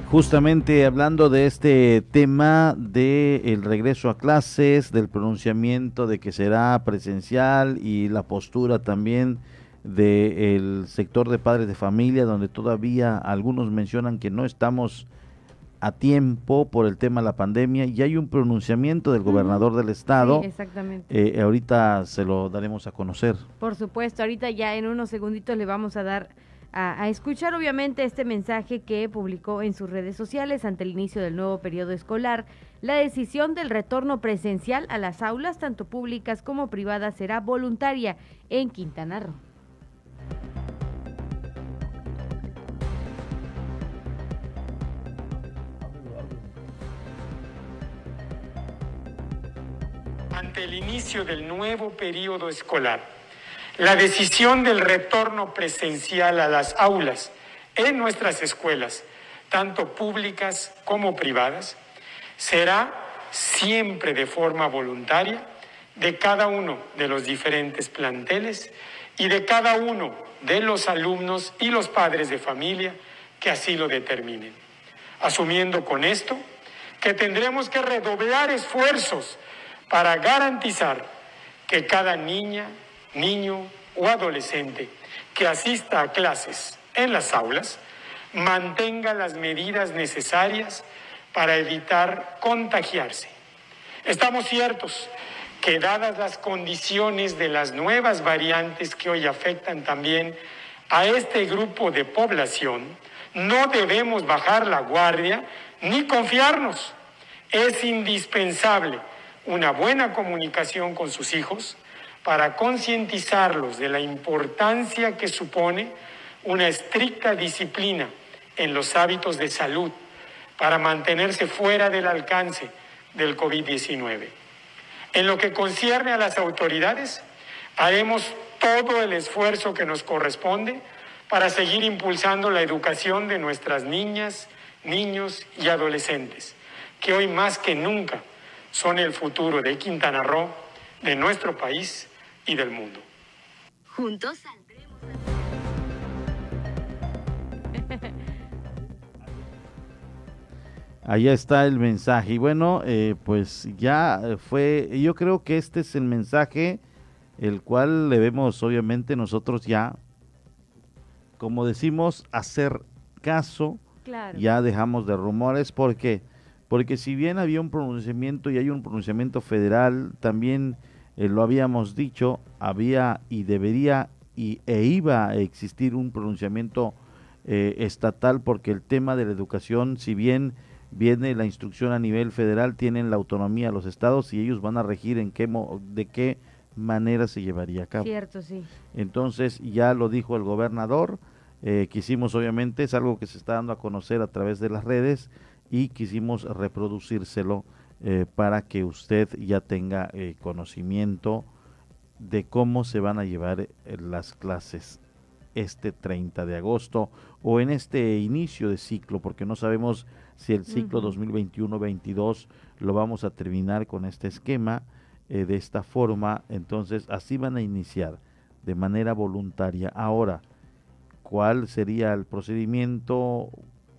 Justamente hablando de este tema del el regreso a clases, del pronunciamiento de que será presencial y la postura también del sector de padres de familia, donde todavía algunos mencionan que no estamos a tiempo por el tema de la pandemia y hay un pronunciamiento del gobernador del estado. Sí, exactamente. Eh, ahorita se lo daremos a conocer. Por supuesto, ahorita ya en unos segunditos le vamos a dar a, a, escuchar obviamente este mensaje que publicó en sus redes sociales ante el inicio del nuevo periodo escolar. La decisión del retorno presencial a las aulas, tanto públicas como privadas, será voluntaria en Quintana Roo. Ante el inicio del nuevo periodo escolar, la decisión del retorno presencial a las aulas en nuestras escuelas, tanto públicas como privadas, será siempre de forma voluntaria de cada uno de los diferentes planteles y de cada uno de los alumnos y los padres de familia que así lo determinen. Asumiendo con esto que tendremos que redoblar esfuerzos para garantizar que cada niña, niño o adolescente que asista a clases en las aulas mantenga las medidas necesarias para evitar contagiarse. Estamos ciertos que dadas las condiciones de las nuevas variantes que hoy afectan también a este grupo de población, no debemos bajar la guardia ni confiarnos. Es indispensable una buena comunicación con sus hijos para concientizarlos de la importancia que supone una estricta disciplina en los hábitos de salud para mantenerse fuera del alcance del COVID-19. En lo que concierne a las autoridades, haremos todo el esfuerzo que nos corresponde para seguir impulsando la educación de nuestras niñas, niños y adolescentes, que hoy más que nunca son el futuro de Quintana Roo, de nuestro país y del mundo. Juntos saldremos. Allá está el mensaje. Y bueno, eh, pues ya fue, yo creo que este es el mensaje el cual debemos obviamente nosotros ya, como decimos, hacer caso. Ya dejamos de rumores porque porque si bien había un pronunciamiento y hay un pronunciamiento federal, también eh, lo habíamos dicho, había y debería y, e iba a existir un pronunciamiento eh, estatal porque el tema de la educación, si bien viene la instrucción a nivel federal, tienen la autonomía los estados y ellos van a regir en qué de qué manera se llevaría a cabo. Cierto, sí. Entonces ya lo dijo el gobernador, eh, quisimos obviamente, es algo que se está dando a conocer a través de las redes y quisimos reproducírselo eh, para que usted ya tenga eh, conocimiento de cómo se van a llevar las clases este 30 de agosto o en este inicio de ciclo, porque no sabemos si el ciclo 2021-22 lo vamos a terminar con este esquema de esta forma, entonces así van a iniciar de manera voluntaria. Ahora, ¿cuál sería el procedimiento?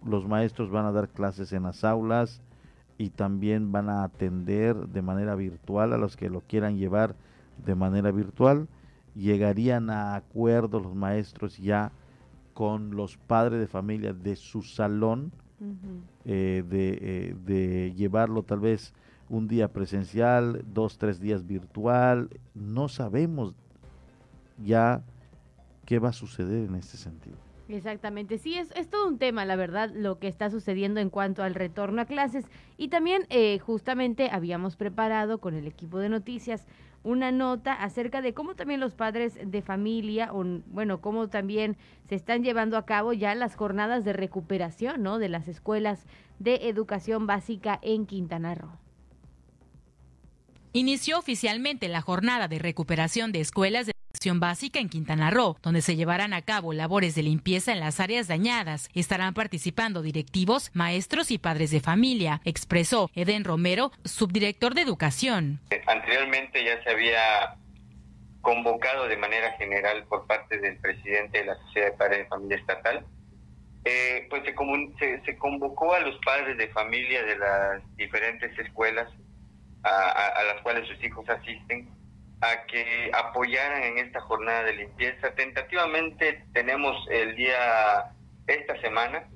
Los maestros van a dar clases en las aulas, y también van a atender de manera virtual a los que lo quieran llevar de manera virtual. Llegarían a acuerdo los maestros ya con los padres de familia de su salón, eh, de, eh, de llevarlo tal vez un día presencial, dos, tres días virtual. No sabemos ya qué va a suceder en este sentido. Exactamente, sí, es, es todo un tema, la verdad, lo que está sucediendo en cuanto al retorno a clases. Y también eh, justamente habíamos preparado con el equipo de noticias una nota acerca de cómo también los padres de familia, o, bueno, cómo también se están llevando a cabo ya las jornadas de recuperación, ¿no? De las escuelas de educación básica en Quintana Roo. Inició oficialmente la jornada de recuperación de escuelas de educación básica en Quintana Roo, donde se llevarán a cabo labores de limpieza en las áreas dañadas. Estarán participando directivos, maestros y padres de familia, expresó Eden Romero, subdirector de educación. Anteriormente ya se había convocado de manera general por parte del presidente de la Sociedad de Padres de Familia Estatal, eh, pues se, se convocó a los padres de familia de las diferentes escuelas a, las cuales sus hijos asisten a que apoyaran en esta jornada de limpieza. Tentativamente tenemos el día, esta semana,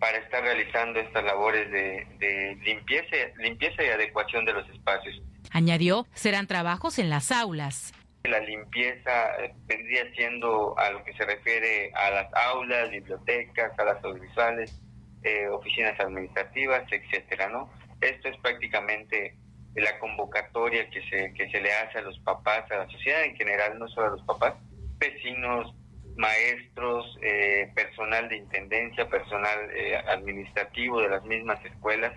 para estar realizando estas labores de, de limpieza, limpieza y adecuación de los espacios. Añadió, serán trabajos en las aulas. La limpieza eh, vendría siendo a lo que se refiere a las aulas, bibliotecas, a las audiovisuales, eh, oficinas administrativas, etcétera, ¿no? Esto es prácticamente la convocatoria que se, que se le hace a los papás, a la sociedad en general, no solo a los papás, vecinos, maestros, eh, personal de intendencia, personal eh, administrativo de las mismas escuelas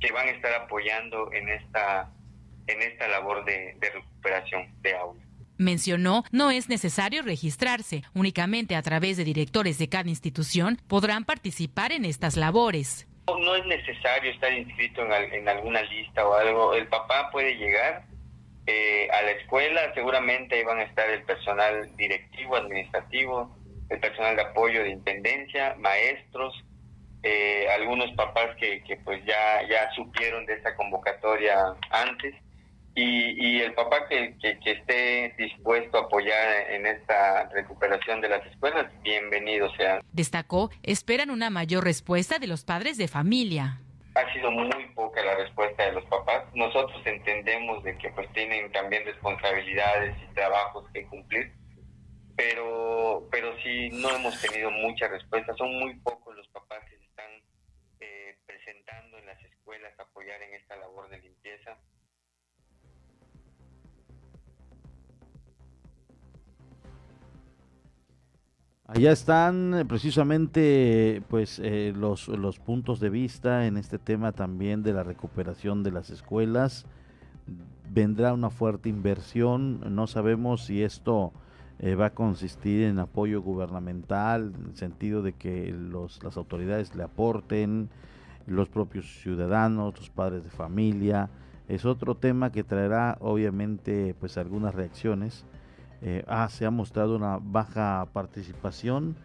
que van a estar apoyando en esta en esta labor de, de recuperación de aulas. Mencionó, no es necesario registrarse, únicamente a través de directores de cada institución podrán participar en estas labores. No es necesario estar inscrito en, alguna lista o algo. El papá puede llegar eh, a la escuela, seguramente ahí van a estar el personal directivo, administrativo, el personal de apoyo de intendencia, maestros, eh, algunos papás que, que pues ya, ya supieron de esa convocatoria antes y, el papá que, que, esté dispuesto a apoyar en esta recuperación de las escuelas, bienvenido sea. Destacó, esperan una mayor respuesta de los padres de familia. Ha sido muy poca la respuesta de los papás. Nosotros entendemos de que pues tienen también responsabilidades y trabajos que cumplir, pero, pero sí no hemos tenido mucha respuesta. Son muy pocos los papás que se están eh, presentando en las escuelas a apoyar en esta labor de limpieza. Allá están eh, precisamente pues eh, los, los puntos de vista en este tema también de la recuperación de las escuelas. Vendrá una fuerte inversión, no sabemos si esto eh, va a consistir en apoyo gubernamental, en el sentido de que los, las autoridades le aporten, los propios ciudadanos, los padres de familia. Es otro tema que traerá obviamente pues algunas reacciones eh, ah, se ha mostrado una baja participación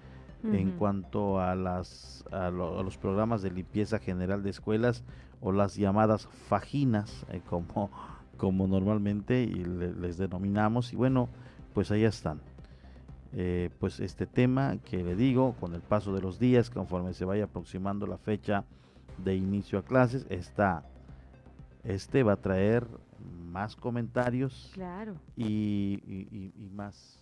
en cuanto a, las, a, lo- a los programas de limpieza general de escuelas o las llamadas fajinas, eh, como, [laughs] como normalmente y le- les denominamos. Y bueno, pues ahí están. Eh, pues este tema que le digo, con el paso de los días, conforme se vaya aproximando la fecha de inicio a clases, está, este va a traer más comentarios Claro. y, y- y- y más,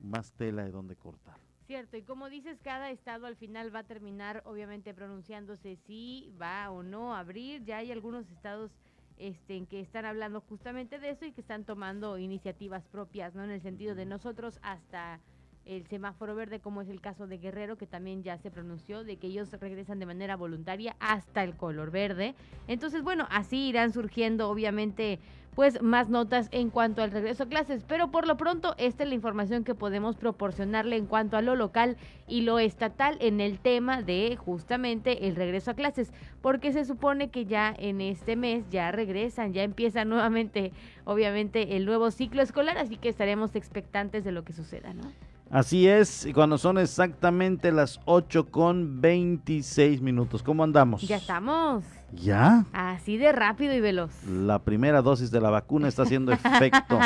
más tela de donde cortar. Cierto, y como dices, cada estado al final va a terminar obviamente pronunciándose si va o no a abrir. Ya hay algunos estados este, en que están hablando justamente de eso y que están tomando iniciativas propias, ¿no? En el sentido de nosotros hasta el semáforo verde, como es el caso de Guerrero, que también ya se pronunció de que ellos regresan de manera voluntaria hasta el color verde. Entonces, bueno, así irán surgiendo obviamente pues más notas en cuanto al regreso a clases, pero por lo pronto esta es la información que podemos proporcionarle en cuanto a lo local y lo estatal en el tema de justamente el regreso a clases, porque se supone que ya en este mes ya regresan, ya empieza nuevamente obviamente el nuevo ciclo escolar, así que estaremos expectantes de lo que suceda, ¿no? Así es, y cuando son exactamente las 8 con 26 minutos. ¿Cómo andamos? Ya estamos. ¿Ya? Así de rápido y veloz. La primera dosis de la vacuna está haciendo efecto.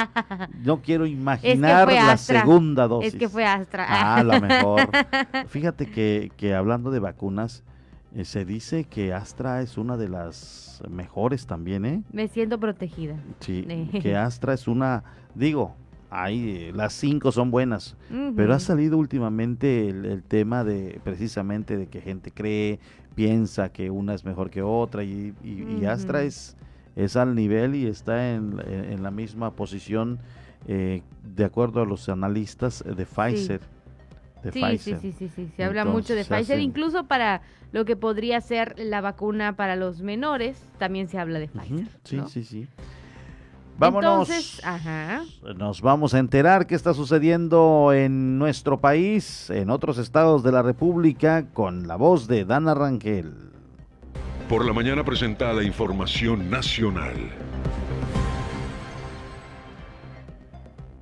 No quiero imaginar la segunda dosis. Es que fue Astra. Ah, la mejor. [laughs] Fíjate que, que hablando de vacunas, eh, se dice que Astra es una de las mejores también, ¿eh? Me siento protegida. Sí, [laughs] que Astra es una, digo, hay, las cinco son buenas, pero ha salido últimamente el, el tema de precisamente de que gente cree, piensa que una es mejor que otra y, y- y Astra es, es al nivel y está en, en- en la misma posición eh, de acuerdo a los analistas eh, de Pfizer. De Sí, Pfizer. sí, sí, sí, sí, se habla mucho de Pfizer, incluso para lo que podría ser la vacuna para los menores, también se habla de Pfizer. Sí, ¿no? sí, sí. Vámonos. Entonces, ajá. Nos vamos a enterar qué está sucediendo en nuestro país, en otros estados de la República, con la voz de Dana Rangel. Por la mañana presenta la información nacional.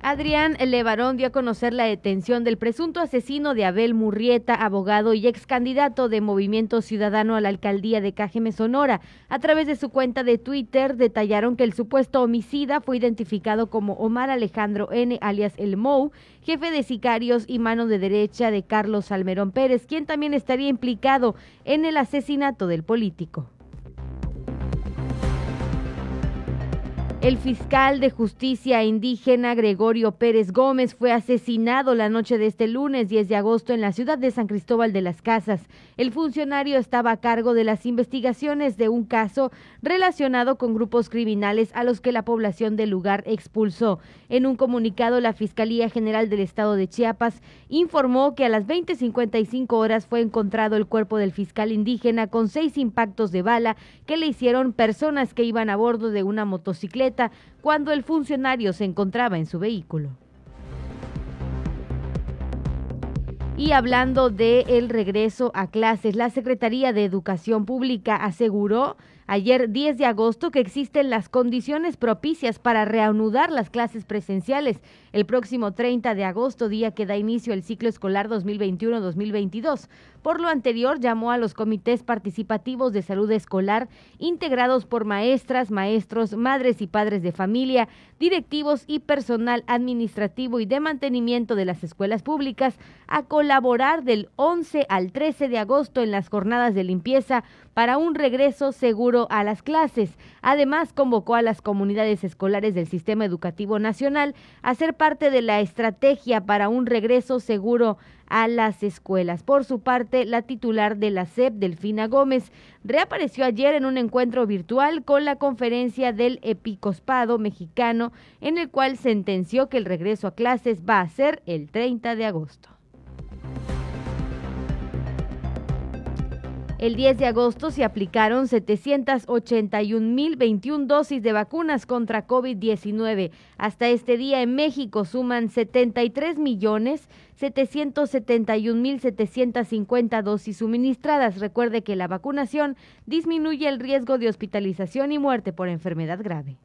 Adrián Levarón dio a conocer la detención del presunto asesino de Abel Murrieta, abogado y ex candidato de Movimiento Ciudadano a la alcaldía de Cajeme, Sonora. A través de su cuenta de Twitter detallaron que el supuesto homicida fue identificado como Omar Alejandro N., alias El Mou, jefe de sicarios y mano de derecha de Carlos Salmerón Pérez, quien también estaría implicado en el asesinato del político. El fiscal de justicia indígena Gregorio Pérez Gómez fue asesinado la noche de este lunes 10 de agosto en la ciudad de San Cristóbal de las Casas. El funcionario estaba a cargo de las investigaciones de un caso relacionado con grupos criminales a los que la población del lugar expulsó. En un comunicado, la Fiscalía General del Estado de Chiapas informó que a las 20:55 horas fue encontrado el cuerpo del fiscal indígena con seis impactos de bala que le hicieron personas que iban a bordo de una motocicleta cuando el funcionario se encontraba en su vehículo. Y hablando de el regreso a clases, la Secretaría de Educación Pública aseguró ayer 10 de agosto que existen las condiciones propicias para reanudar las clases presenciales el próximo 30 de agosto, día que da inicio el ciclo escolar 2021-2022. Por lo anterior, llamó a los comités participativos de salud escolar integrados por maestras, maestros, madres y padres de familia, directivos y personal administrativo y de mantenimiento de las escuelas públicas a colaborar del 11 al 13 de agosto en las jornadas de limpieza para un regreso seguro a las clases. Además, convocó a las comunidades escolares del Sistema Educativo Nacional a ser parte de la estrategia para un regreso seguro a las escuelas. Por su parte, la titular de la SEP, Delfina Gómez, reapareció ayer en un encuentro virtual con la conferencia del Epicospado mexicano, en el cual sentenció que el regreso a clases va a ser el 30 de agosto. El 10 de agosto se aplicaron 781.021 dosis de vacunas contra COVID-19. Hasta este día en México suman 73.771.750 dosis suministradas. Recuerde que la vacunación disminuye el riesgo de hospitalización y muerte por enfermedad grave.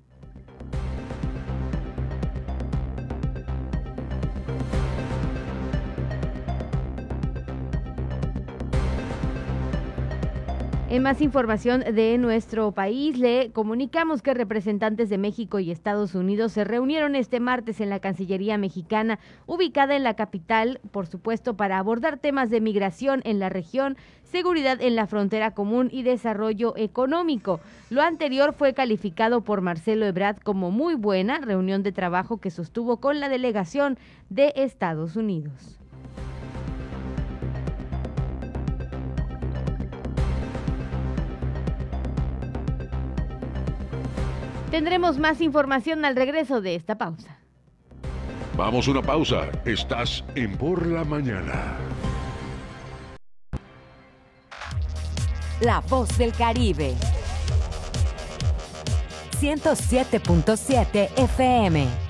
En más información de nuestro país, le comunicamos que representantes de México y Estados Unidos se reunieron este martes en la Cancillería mexicana, ubicada en la capital, por supuesto, para abordar temas de migración en la región, seguridad en la frontera común y desarrollo económico. Lo anterior fue calificado por Marcelo Ebrard como muy buena reunión de trabajo que sostuvo con la delegación de Estados Unidos. Tendremos más información al regreso de esta pausa. Vamos a una pausa. Estás en Por la Mañana. La voz del Caribe. 107.7 FM.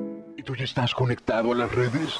¿Y tú ya estás conectado a las redes?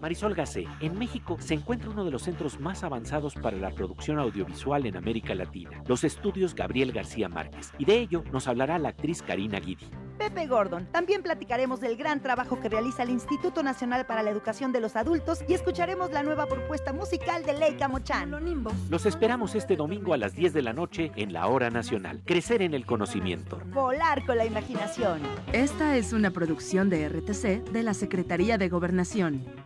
Marisol Gacé, en México se encuentra uno de los centros más avanzados para la producción audiovisual en América Latina, los estudios Gabriel García Márquez, y de ello nos hablará la actriz Karina Guidi. Pepe Gordon. También platicaremos del gran trabajo que realiza el Instituto Nacional para la Educación de los Adultos y escucharemos la nueva propuesta musical de Leica Mochan. Los esperamos este domingo a las 10 de la noche en la Hora Nacional. Crecer en el conocimiento. Volar con la imaginación. Esta es una producción de RTC de la Secretaría de Gobernación.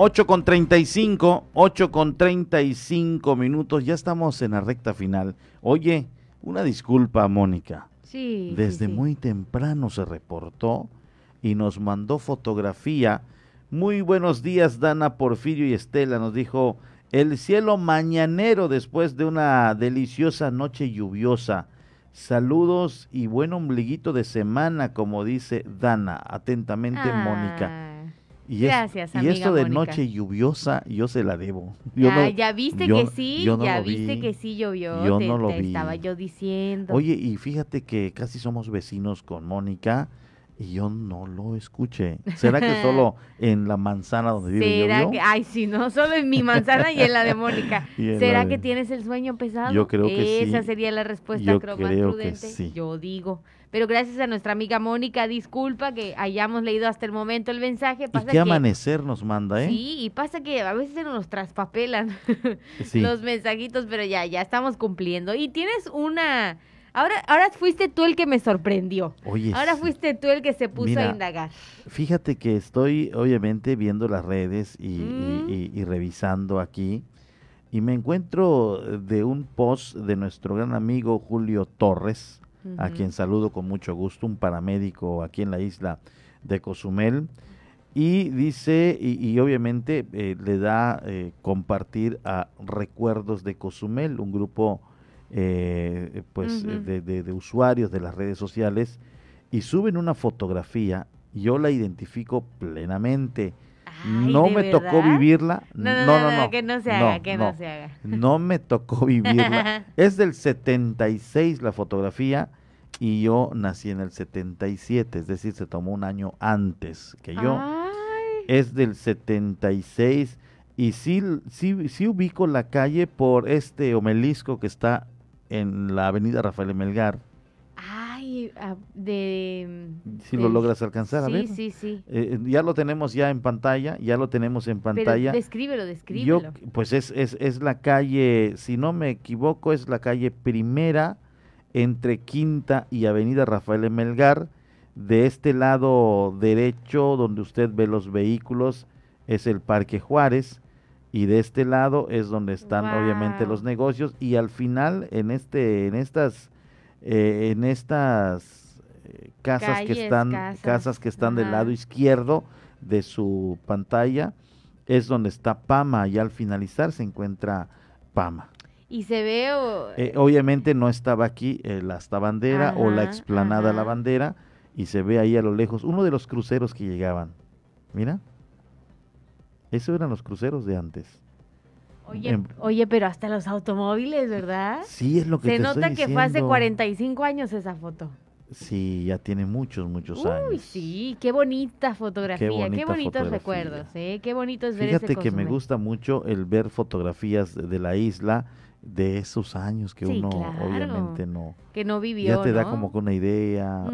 8 con 35, 8 con 35 minutos. Ya estamos en la recta final. Oye, una disculpa, Mónica. Sí. Desde sí, sí. muy temprano se reportó y nos mandó fotografía. Muy buenos días, Dana, Porfirio y Estela. Nos dijo el cielo mañanero después de una deliciosa noche lluviosa. Saludos y buen ombliguito de semana, como dice Dana. Atentamente, Mónica. Y, es- gracias, y amiga esto de Mónica. noche lluviosa, yo se la debo. Yo no- ya viste yo- que sí, yo no ya vi. viste que sí llovió, Yo te, no lo te vi. estaba yo diciendo. Oye, y fíjate que casi somos vecinos con Mónica y yo no lo escuché. ¿Será que solo [laughs] en la manzana donde vive ¿Será que, ay, sí, no, solo en mi manzana y en la de Mónica. [laughs] Y ¿Será que tienes el sueño pesado? Yo creo que Esa sí. sería la respuesta Yo creo, más creo que prudente. sí. Yo digo. Pero gracias a nuestra amiga Mónica, disculpa que hayamos leído hasta el momento el mensaje. Y Pasa qué que, amanecer nos manda, ¿eh? Sí, y pasa que a veces se nos traspapelan [laughs] Sí. los mensajitos, pero ya, ya estamos cumpliendo. Y tienes una... Ahora, ahora fuiste tú el que me sorprendió. Oye, ahora sí. fuiste tú el que se puso Mira, a indagar. Fíjate que estoy obviamente viendo las redes y, y- Mm. y- y revisando aquí y me encuentro de un post de nuestro gran amigo Julio Torres, a quien saludo con mucho gusto, un paramédico aquí en la isla de Cozumel. Y dice, y, y obviamente eh, le da eh, compartir a Recuerdos de Cozumel, un grupo eh, pues de, de- de usuarios de las redes sociales, y suben una fotografía, yo la identifico plenamente. Ay, no ¿de me tocó vivirla. No, no, no, no, que no se haga, que no se haga. No me tocó vivirla. [laughs] es del 76 la fotografía y yo nací en el 77, es decir, se tomó un año antes que yo. Es del 76 y sí, sí, sí ubico la calle por este omelisco que está en la avenida Rafael Melgar. Ay, ah, de... Si lo logras alcanzar, a sí, ver. Sí, sí, Eh, ya lo tenemos ya en pantalla, ya lo tenemos en Pero pantalla. descríbelo, descríbelo. Yo, pues es, es, es la calle, si no me equivoco, es la calle primera entre Quinta y Avenida Rafael. Melgar. De este lado derecho, donde usted ve los vehículos, es el Parque Juárez. Y de este lado es donde están obviamente los negocios. Y al final, en este, en estas, eh, en estas eh, casas que están, casas, casas que están del lado izquierdo de su pantalla, es donde está Pama y al finalizar se encuentra Pama. Y se ve... o- Eh, obviamente no estaba aquí eh, la hasta bandera o la Ajá, explanada la bandera y se ve ahí a lo lejos uno de los cruceros que llegaban. Mira. Esos eran los cruceros de antes. Oye, Em, oye, pero hasta los automóviles, ¿verdad? Sí, es lo que Se te nota estoy que fue hace diciendo. 45 años esa foto. Sí, ya tiene muchos, muchos Uy, años. sí, qué bonita fotografía, qué, bonita bonitos fotografía. recuerdos, ¿eh? Qué bonito es ver Fíjate que me gusta mucho el ver fotografías de, de la isla de esos años que Sí, uno claro. obviamente no Que no vivió, ya te da como que una idea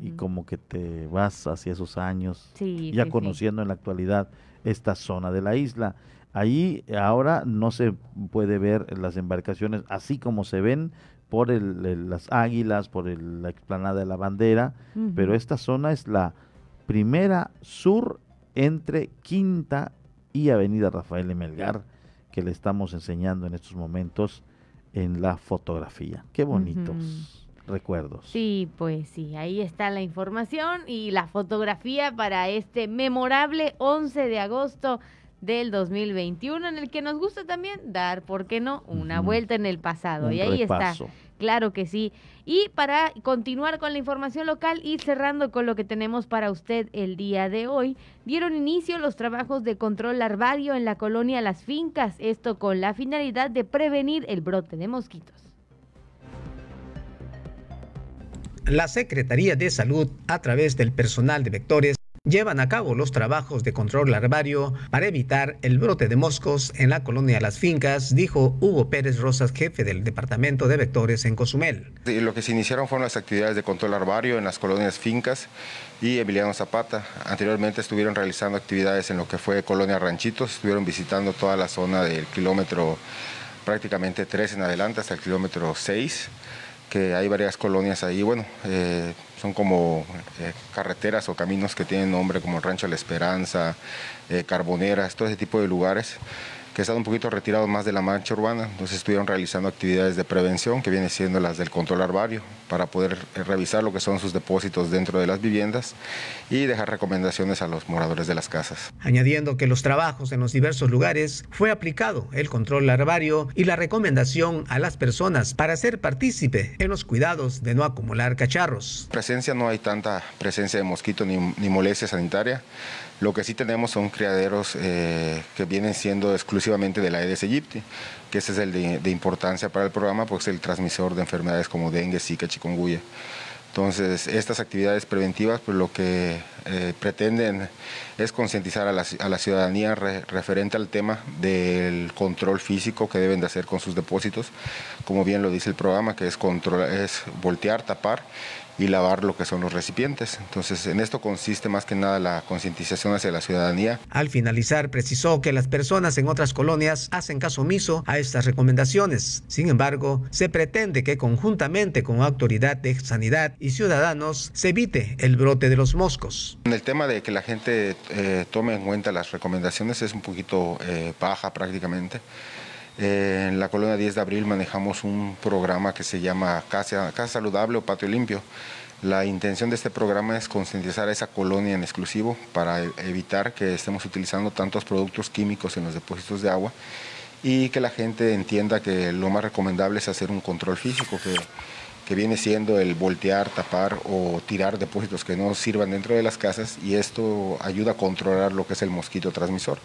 y como que te vas hacia esos años Sí, ya sí, conociendo en la actualidad esta zona de la isla. Ahí ahora no se puede ver las embarcaciones así como se ven por el- el- las águilas por el- la explanada de la bandera pero esta zona es la primera sur entre Quinta y Avenida Rafael de Melgar, que le estamos enseñando en estos momentos en la fotografía. Qué bonitos recuerdos. Sí, pues sí, ahí está la información y la fotografía para este memorable 11 de agosto del 2021 en el que nos gusta también dar, ¿por qué no?, una vuelta en el pasado. Un y ahí repaso. está. Claro que sí. Y para continuar con la información local y cerrando con lo que tenemos para usted el día de hoy, dieron inicio los trabajos de control larvario en la colonia Las Fincas, esto con la finalidad de prevenir el brote de mosquitos. La Secretaría de Salud, a través del personal de vectores, llevan a cabo los trabajos de control larvario para evitar el brote de moscos en la colonia Las Fincas, dijo Hugo Pérez Rosas, jefe del Departamento de Vectores en Cozumel. Lo que se iniciaron fueron las actividades de control larvario en las colonias Fincas y Emiliano Zapata. Anteriormente estuvieron realizando actividades en lo que fue Colonia Ranchitos, estuvieron visitando toda la zona del kilómetro prácticamente 3 en adelante hasta el kilómetro 6 que hay varias colonias ahí, bueno, eh, son como eh, carreteras o caminos que tienen nombre como Rancho La Esperanza, eh, Carboneras, todo ese tipo de lugares que están un poquito retirados más de la mancha urbana, entonces estuvieron realizando actividades de prevención, que vienen siendo las del control arbario, para poder eh, revisar lo que son sus depósitos dentro de las viviendas y dejar recomendaciones a los moradores de las casas. Añadiendo que los trabajos en los diversos lugares fue aplicado el control larvario y la recomendación a las personas para ser partícipe en los cuidados de no acumular cacharros. Presencia no hay tanta presencia de mosquito ni, ni molestia sanitaria. Lo que sí tenemos son criaderos eh, que vienen siendo exclusivamente de la Aedes aegypti, que ese es el de, importancia para el programa, porque es el transmisor de enfermedades como dengue, zika, chikungunya. Entonces, estas actividades preventivas, pues lo que eh, pretenden es concientizar a la, ciudadanía referente al tema del control físico que deben de hacer con sus depósitos, como bien lo dice el programa, que es, es voltear, tapar y lavar lo que son los recipientes. Entonces, en esto consiste más que nada la concientización hacia la ciudadanía. Al finalizar, precisó que las personas en otras colonias hacen caso omiso a estas recomendaciones. Sin embargo, se pretende que conjuntamente con autoridad de sanidad y ciudadanos se evite el brote de los moscos. En el tema de que la gente eh, tome en cuenta las recomendaciones es un poquito eh, baja prácticamente. Eh, en la colonia 10 de abril manejamos un programa que se llama Casa, Saludable o Patio Limpio. La intención de este programa es concientizar a esa colonia en exclusivo para e, evitar que estemos utilizando tantos productos químicos en los depósitos de agua y que la gente entienda que lo más recomendable es hacer un control físico, que viene siendo el voltear, tapar o tirar depósitos que no sirvan dentro de las casas y esto ayuda a controlar lo que es el mosquito transmisor.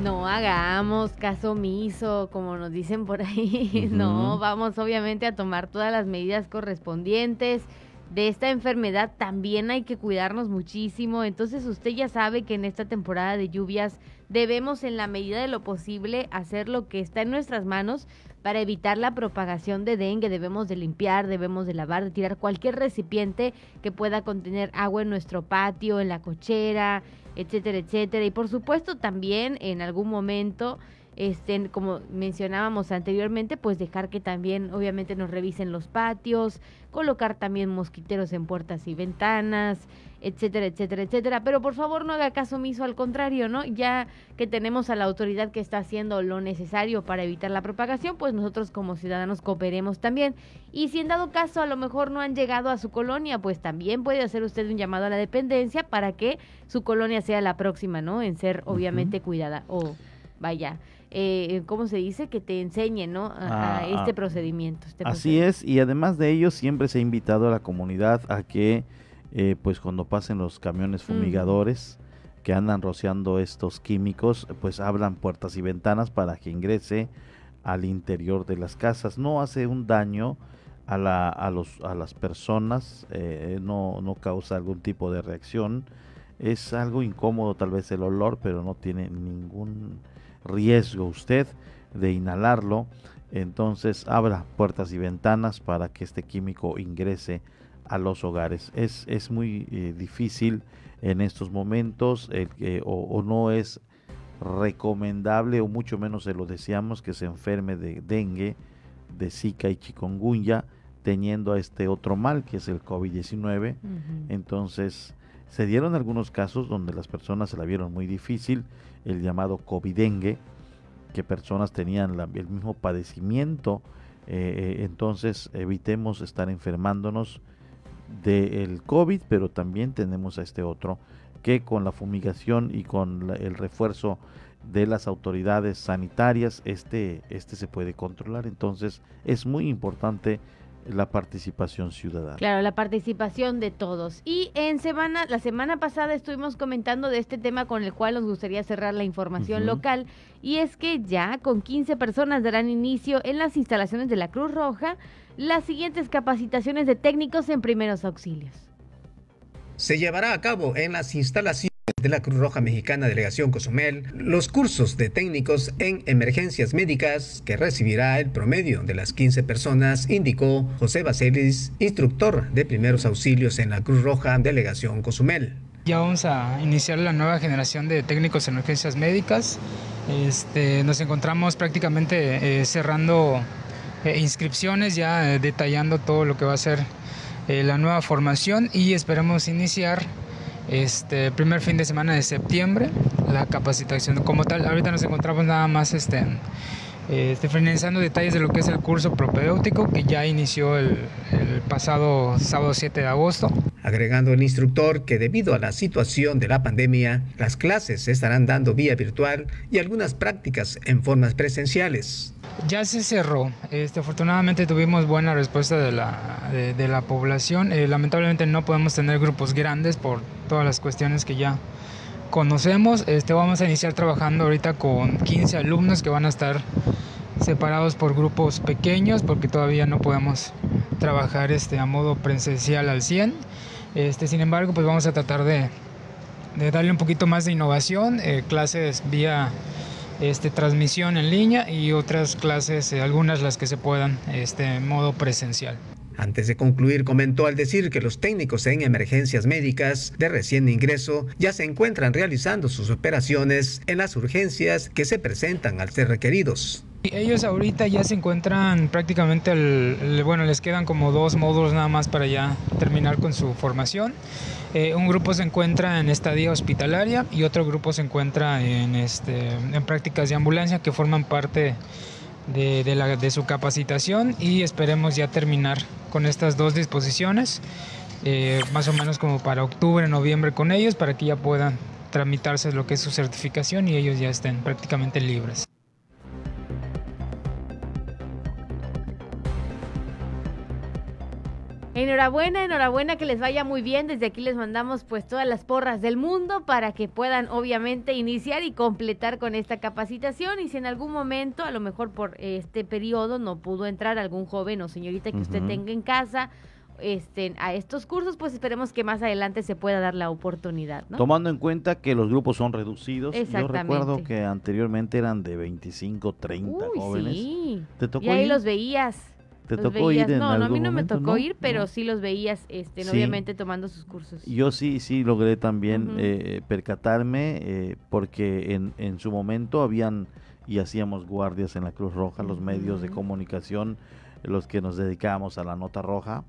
No hagamos caso omiso, como nos dicen por ahí. [laughs] No, vamos obviamente a tomar todas las medidas correspondientes. De esta enfermedad también hay que cuidarnos muchísimo. Entonces usted ya sabe que en esta temporada de lluvias debemos en la medida de lo posible hacer lo que está en nuestras manos para evitar la propagación de dengue. Debemos de limpiar, debemos de lavar, de tirar cualquier recipiente que pueda contener agua en nuestro patio, en la cochera, etcétera, etcétera. Y por supuesto también en algún momento, este, como mencionábamos anteriormente, pues dejar que también obviamente nos revisen los patios, colocar también mosquiteros en puertas y ventanas, etcétera, etcétera, etcétera. Pero por favor no haga caso omiso, al contrario, ¿no? Ya que tenemos a la autoridad que está haciendo lo necesario para evitar la propagación, pues nosotros como ciudadanos cooperemos también. Y si en dado caso a lo mejor no han llegado a su colonia, pues también puede hacer usted un llamado a la dependencia para que su colonia sea la próxima, ¿no? En ser obviamente cuidada. O vaya, eh, ¿cómo se dice? Que te enseñe, ¿no? A, Ah, este ah. procedimiento. este Así es, y además de ello siempre se ha invitado a la comunidad a que, eh, pues cuando pasen los camiones fumigadores que andan rociando estos químicos, pues abran puertas y ventanas para que ingrese al interior de las casas. No hace un daño a, la, a, los, a las personas, eh, no, no causa algún tipo de reacción. Es algo incómodo tal vez el olor, pero no tiene ningún riesgo usted de inhalarlo. Entonces abra puertas y ventanas para que este químico ingrese a los hogares. Es, es muy eh, difícil en estos momentos el o no es recomendable o mucho menos se lo deseamos que se enferme de dengue, de zika y chikungunya teniendo a este otro mal que es el COVID-19. Entonces se dieron algunos casos donde las personas se la vieron muy difícil, el llamado COVID-dengue, que personas tenían la- el mismo padecimiento. eh, eh, entonces evitemos estar enfermándonos del COVID, pero también tenemos a este otro que con la fumigación y con la- el refuerzo de las autoridades sanitarias, este, este se puede controlar. Entonces es muy importante la participación ciudadana. Claro, la participación de todos. Y en semana, la semana pasada estuvimos comentando de este tema con el cual nos gustaría cerrar la información local. Y es que ya con 15 personas darán inicio en las instalaciones de la Cruz Roja las siguientes capacitaciones de técnicos en primeros auxilios. Se llevará a cabo en las instalaciones de la Cruz Roja Mexicana Delegación Cozumel los cursos de técnicos en emergencias médicas que recibirá el promedio de las 15 personas, indicó José Baselis, instructor de primeros auxilios en la Cruz Roja Delegación Cozumel. Ya vamos a iniciar la nueva generación de técnicos en urgencias médicas. Este, nos encontramos prácticamente eh, cerrando eh, inscripciones, ya eh, detallando todo lo que va a ser la nueva formación y esperamos iniciar este primer fin de semana de septiembre la capacitación como tal. Ahorita nos encontramos nada más este, este, finalizando detalles de lo que es el curso propedéutico que ya inició el, el pasado sábado 7 de agosto agregando el instructor que debido a la situación de la pandemia, las clases se estarán dando vía virtual y algunas prácticas en formas presenciales. Ya se cerró. Este, afortunadamente tuvimos buena respuesta de la, de, la población. Eh, lamentablemente no podemos tener grupos grandes por todas las cuestiones que ya conocemos. Este, vamos a iniciar trabajando ahorita con 15 alumnos que van a estar separados por grupos pequeños porque todavía no podemos trabajar este, a modo presencial al 100. Este, sin embargo, pues vamos a tratar de, darle un poquito más de innovación, eh, clases vía este, transmisión en línea y otras clases, eh, algunas las que se puedan, este, en modo presencial. Antes de concluir, comentó al decir que los técnicos en emergencias médicas de recién ingreso ya se encuentran realizando sus operaciones en las urgencias que se presentan al ser requeridos. Ellos ahorita ya se encuentran prácticamente, bueno, les quedan como dos módulos nada más para ya terminar con su formación. Eh, un grupo se encuentra en estadía hospitalaria y otro grupo se encuentra en, este, prácticas de ambulancia que forman parte de su capacitación y esperemos ya terminar con estas dos disposiciones, eh, más o menos como para octubre, noviembre con ellos, para que ya puedan tramitarse lo que es su certificación y ellos ya estén prácticamente libres. Enhorabuena, enhorabuena, que les vaya muy bien. Desde aquí les mandamos pues todas las porras del mundo para que puedan obviamente iniciar y completar con esta capacitación. Y si en algún momento, a lo mejor por este periodo, no pudo entrar algún joven o señorita que usted tenga en casa este, a estos cursos, pues esperemos que más adelante se pueda dar la oportunidad. Tomando en cuenta que los grupos son reducidos, yo recuerdo que anteriormente eran de 25, 30 jóvenes. Sí. y ahí los veías. ¿Te tocó ir en No, no, a mí no me tocó ir, pero sí los veías, este, obviamente tomando sus cursos. Yo sí, sí logré también eh, percatarme, eh, porque en, en su momento habían y hacíamos guardias en la Cruz Roja, los medios de comunicación, los que nos dedicábamos a la nota roja,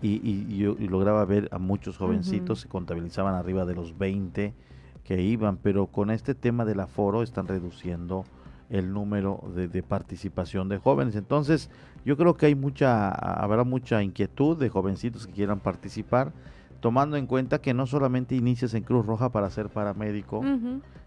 y, y, yo lograba ver a muchos jovencitos, se contabilizaban arriba de los 20 que iban, pero con este tema del aforo están reduciendo el número de, participación de jóvenes. Entonces, yo creo que hay mucha, habrá mucha inquietud de jovencitos que quieran participar, tomando en cuenta que no solamente inicias en Cruz Roja para ser paramédico,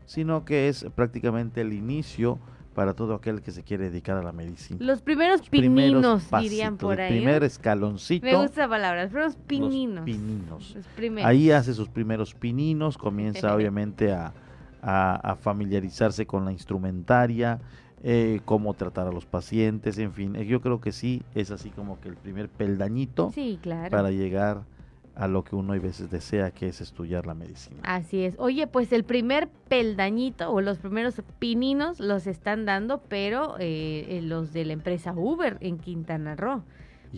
sino que es prácticamente el inicio para todo aquel que se quiere dedicar a la medicina. Los primeros pininos, dirían por ahí. El primer escaloncito. Me gusta la palabra, los primeros pininos. pininos. Ahí hace sus primeros pininos, comienza [laughs] obviamente a a, familiarizarse con la instrumentaria, eh, cómo tratar a los pacientes, en fin, eh, yo creo que sí, es así como que el primer peldañito para llegar a lo que uno a veces desea, que es estudiar la medicina. Así es. Oye, pues el primer peldañito o los primeros pininos los están dando, pero eh, los de la empresa Uber en Quintana Roo.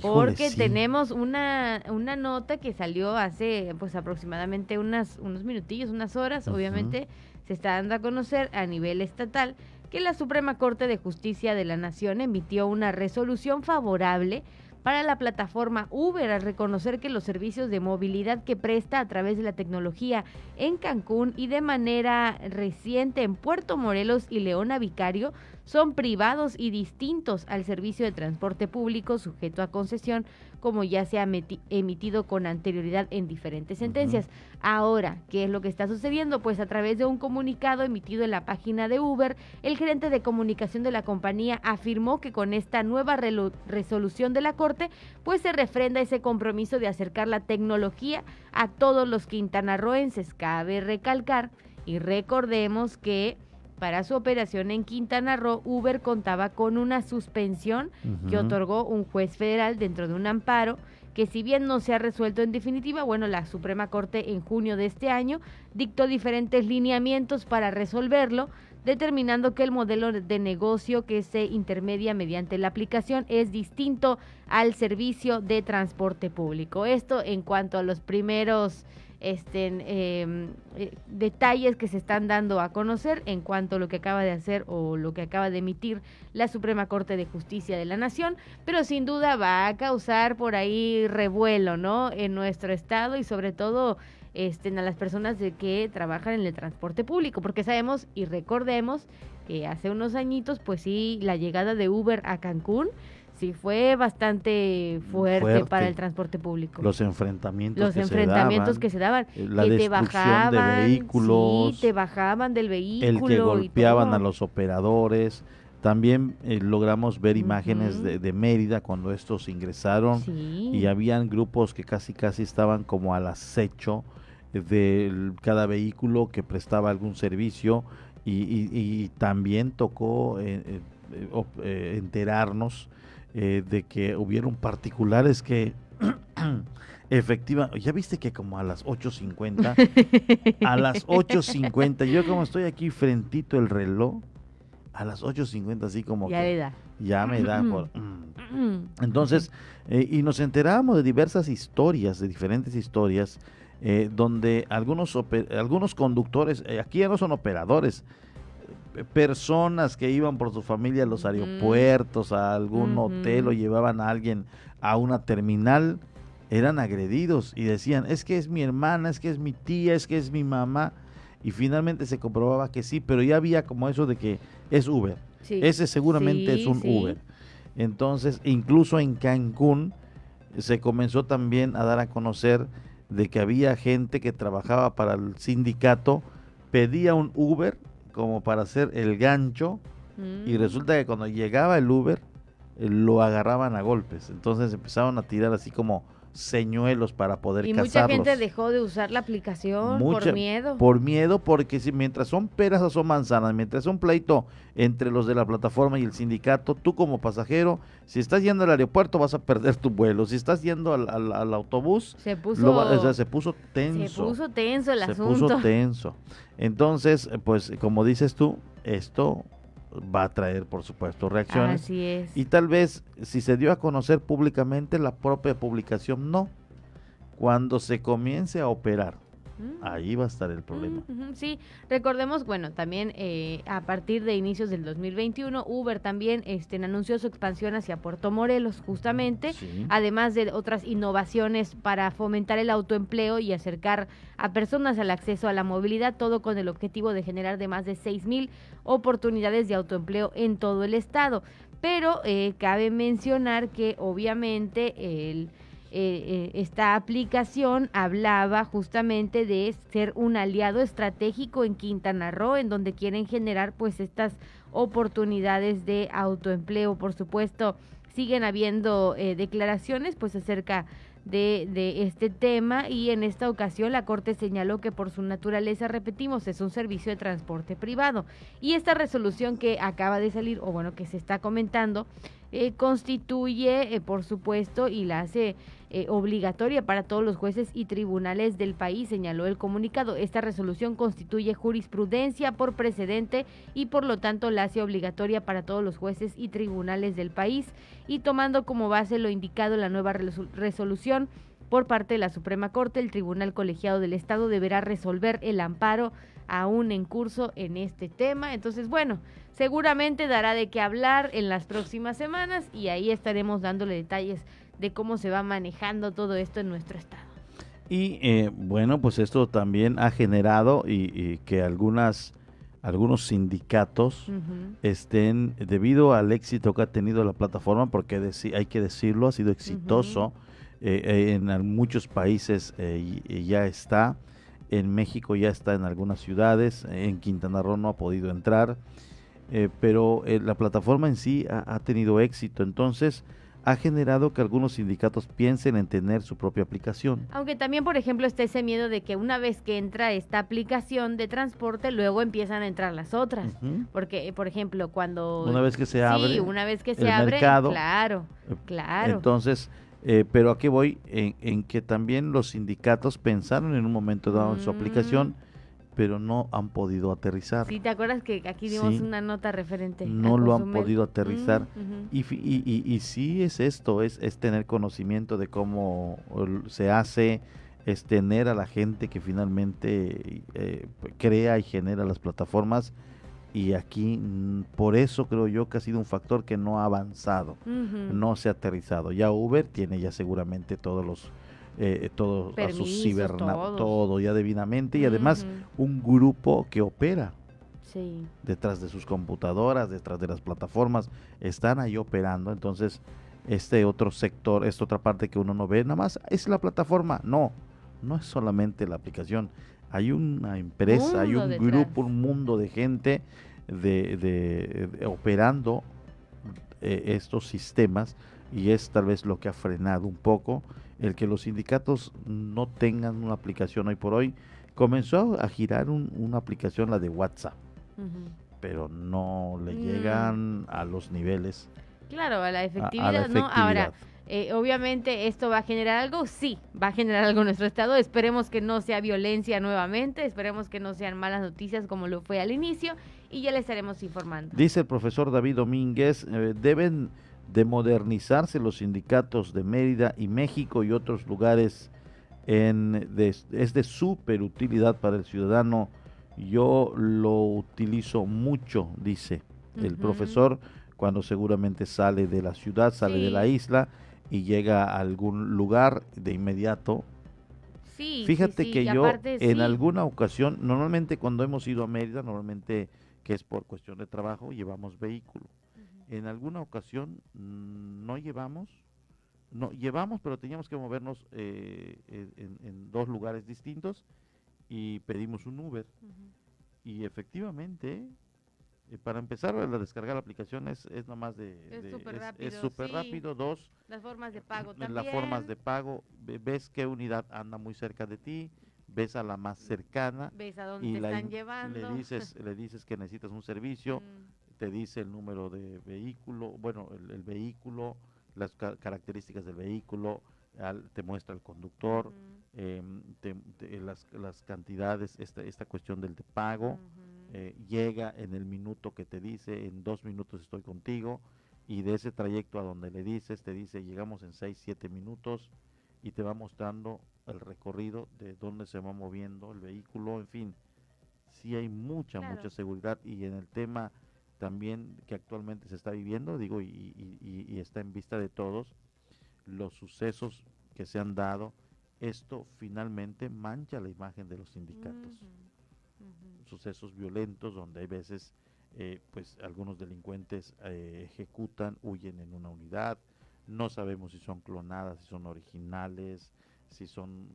porque tenemos una, una nota que salió hace pues aproximadamente unas, unos minutillos, unas horas, obviamente se está dando a conocer a nivel estatal que la Suprema Corte de Justicia de la Nación emitió una resolución favorable para la plataforma Uber al reconocer que los servicios de movilidad que presta a través de la tecnología en Cancún y de manera reciente en Puerto Morelos y Leona Vicario son privados y distintos al servicio de transporte público sujeto a concesión, como ya se ha emitido con anterioridad en diferentes sentencias. Ahora, ¿qué es lo que está sucediendo? Pues a través de un comunicado emitido en la página de Uber, el gerente de comunicación de la compañía afirmó que con esta nueva resolución de la Corte, pues se refrenda ese compromiso de acercar la tecnología a todos los quintanarroenses. Cabe recalcar y recordemos que para su operación en Quintana Roo, Uber contaba con una suspensión que otorgó un juez federal dentro de un amparo que si bien no se ha resuelto en definitiva, bueno, la Suprema Corte en junio de este año dictó diferentes lineamientos para resolverlo, determinando que el modelo de negocio que se intermedia mediante la aplicación es distinto al servicio de transporte público. Esto en cuanto a los primeros este, detalles que se están dando a conocer en cuanto a lo que acaba de hacer o lo que acaba de emitir la Suprema Corte de Justicia de la Nación, pero sin duda va a causar por ahí revuelo, ¿no? En nuestro estado y sobre todo este, a las personas de que trabajan en el transporte público, porque sabemos y recordemos que hace unos añitos, pues sí, la llegada de Uber a Cancún sí fue bastante fuerte, para el transporte público. Los enfrentamientos los enfrentamientos que se daban, eh, la que te bajaban, de vehículos, sí, te bajaban del vehículo, el que golpeaban a los operadores. También eh, logramos ver imágenes de, de, Mérida cuando estos ingresaron y habían grupos que casi casi estaban como al acecho de cada vehículo que prestaba algún servicio y, también tocó eh, enterarnos eh, de que hubieron particulares que [clears throat] efectiva, ya viste que como a las 8.50, a las 8.50, yo como estoy aquí frentito el reloj, a las 8.50 así como ya que da. ya me da [clears throat] por... Mm. Entonces, eh, y nos enteramos de diversas historias, de diferentes historias, eh, donde algunos, algunos conductores, aquí ya no son operadores, personas que iban por su familia a los aeropuertos, a algún hotel o llevaban a alguien a una terminal, eran agredidos y decían, es que es mi hermana, es que es mi tía, es que es mi mamá. Y finalmente se comprobaba que sí, pero ya había como eso de que es Uber. Ese seguramente es un Uber. Entonces, incluso en Cancún se comenzó también a dar a conocer de que había gente que trabajaba para el sindicato, pedía un Uber como para hacer el gancho y mm. resulta que cuando llegaba el Uber eh, lo agarraban a golpes. Entonces empezaron a tirar así como señuelos para poder y mucha gente dejó de usar la aplicación por miedo. Por miedo, porque si mientras son peras o son manzanas, mientras es un pleito entre los de la plataforma y el sindicato, tú como pasajero, si estás yendo al aeropuerto vas a perder tu vuelo, si estás yendo al, autobús, se puso, se puso tenso. Se puso tenso el se puso tenso. Entonces, pues como dices tú, esto va a traer, por supuesto, reacciones. Así es. Y tal vez, si se dio a conocer públicamente, la propia publicación no. Cuando se comience a operar, mm. ahí va a estar el problema. sí, recordemos, bueno, también eh, a partir de inicios del 2021, Uber también este, anunció su expansión hacia Puerto Morelos, justamente, además de otras innovaciones para fomentar el autoempleo y acercar a personas al acceso a la movilidad, todo con el objetivo de generar de más de 6 mil oportunidades de autoempleo en todo el estado. Pero eh, cabe mencionar que obviamente el, eh, eh, esta aplicación hablaba justamente de ser un aliado estratégico en Quintana Roo, en donde quieren generar pues estas oportunidades de autoempleo. Por supuesto, siguen habiendo declaraciones pues acerca de, este tema y en esta ocasión la Corte señaló que por su naturaleza, repetimos, es un servicio de transporte privado. Y esta resolución que acaba de salir, o bueno, que se está comentando, eh, constituye, eh, por supuesto, y la hace eh, obligatoria para todos los jueces y tribunales del país, señaló el comunicado. Esta resolución constituye jurisprudencia por precedente y por lo tanto la hace obligatoria para todos los jueces y tribunales del país y tomando como base lo indicado en la nueva resolución por parte de la Suprema Corte, el Tribunal Colegiado del Estado deberá resolver el amparo aún en curso en este tema. Entonces, bueno, seguramente dará de qué hablar en las próximas semanas y ahí estaremos dándole detalles de cómo se va manejando todo esto en nuestro estado. Y eh, bueno, pues esto también ha generado y, que algunas algunos sindicatos estén, debido al éxito que ha tenido la plataforma, porque hay que decirlo, ha sido exitoso, eh, eh, en muchos países ya está, en México ya está en algunas ciudades, en Quintana Roo no ha podido entrar, pero la plataforma en sí ha, ha tenido éxito, entonces ha generado que algunos sindicatos piensen en tener su propia aplicación. Aunque también, por ejemplo, está ese miedo de que una vez que entra esta aplicación de transporte, luego empiezan a entrar las otras. Porque, por ejemplo, cuando... Una vez que se abre... Sí, una vez que se abre, claro, eh, claro. Entonces, eh, pero aquí voy en, que también los sindicatos pensaron en un momento dado en su aplicación mm pero no han podido aterrizar. Sí, ¿te acuerdas que aquí dimos una nota referente? No lo han podido aterrizar. Mm, y, y, y, sí es esto, es, es tener conocimiento de cómo se hace, es tener a la gente que finalmente eh, crea y genera las plataformas y aquí mm, por eso creo yo que ha sido un factor que no ha avanzado, no se ha aterrizado. Ya Uber tiene ya seguramente todos los eh, todo a sus ciberna todo ya debidamente y además un grupo que opera detrás de sus computadoras, detrás de las plataformas, están ahí operando, entonces este otro sector, esta otra parte que uno no ve, nada más es la plataforma, no, no es solamente la aplicación, hay una empresa, hay un grupo, un mundo de gente de, operando eh, estos sistemas y es tal vez lo que ha frenado un poco el que los sindicatos no tengan una aplicación hoy por hoy. Comenzó a girar una aplicación, la de WhatsApp, pero no le mm. llegan a los niveles. Claro, a la efectividad, ¿no? Ahora, eh, obviamente esto va a generar algo, sí, va a generar algo en nuestro estado. Esperemos que no sea violencia nuevamente, esperemos que no sean malas noticias como lo fue al inicio y ya le estaremos informando. Dice el profesor David Domínguez, eh, deben de modernizarse los sindicatos de Mérida y México y otros lugares en, es de súper utilidad para el ciudadano. Yo lo utilizo mucho, dice el profesor, cuando seguramente sale de la ciudad, sale de la isla y llega a algún lugar de inmediato. Sí, Fíjate que yo en alguna ocasión, normalmente cuando hemos ido a Mérida, normalmente que es por cuestión de trabajo, llevamos vehículo. En alguna ocasión mm, no llevamos, no llevamos, pero teníamos que movernos eh, en, dos lugares distintos y pedimos un Uber. Y efectivamente, eh, para empezar a descargar la aplicación es, es nomás de... Es súper rápido. Es súper rápido. Dos. Las formas de pago también. Las formas de pago. Ves qué unidad anda muy cerca de ti. Ves a la más cercana. Ves a dónde te están llevando. Le dices, le dices que necesitas un servicio. [laughs] Mm. Te dice el número de vehículo. Bueno, el, vehículo. Las características del vehículo. te muestra el conductor. Em, las, las, cantidades. Esta, esta cuestión del de pago. Eh, llega en el minuto que te dice, en dos minutos estoy contigo, y de ese trayecto a donde le dices, te dice, llegamos en seis, siete minutos, y te va mostrando el recorrido de dónde se va moviendo el vehículo, en fin, sí hay mucha, mucha seguridad, y en el tema también que actualmente se está viviendo, digo, y, está en vista de todos, los sucesos que se han dado, esto finalmente mancha la imagen de los sindicatos. Sucesos violentos donde hay veces eh, pues algunos delincuentes eh, ejecutan, huyen en una unidad, no sabemos si son clonadas, si son originales, si son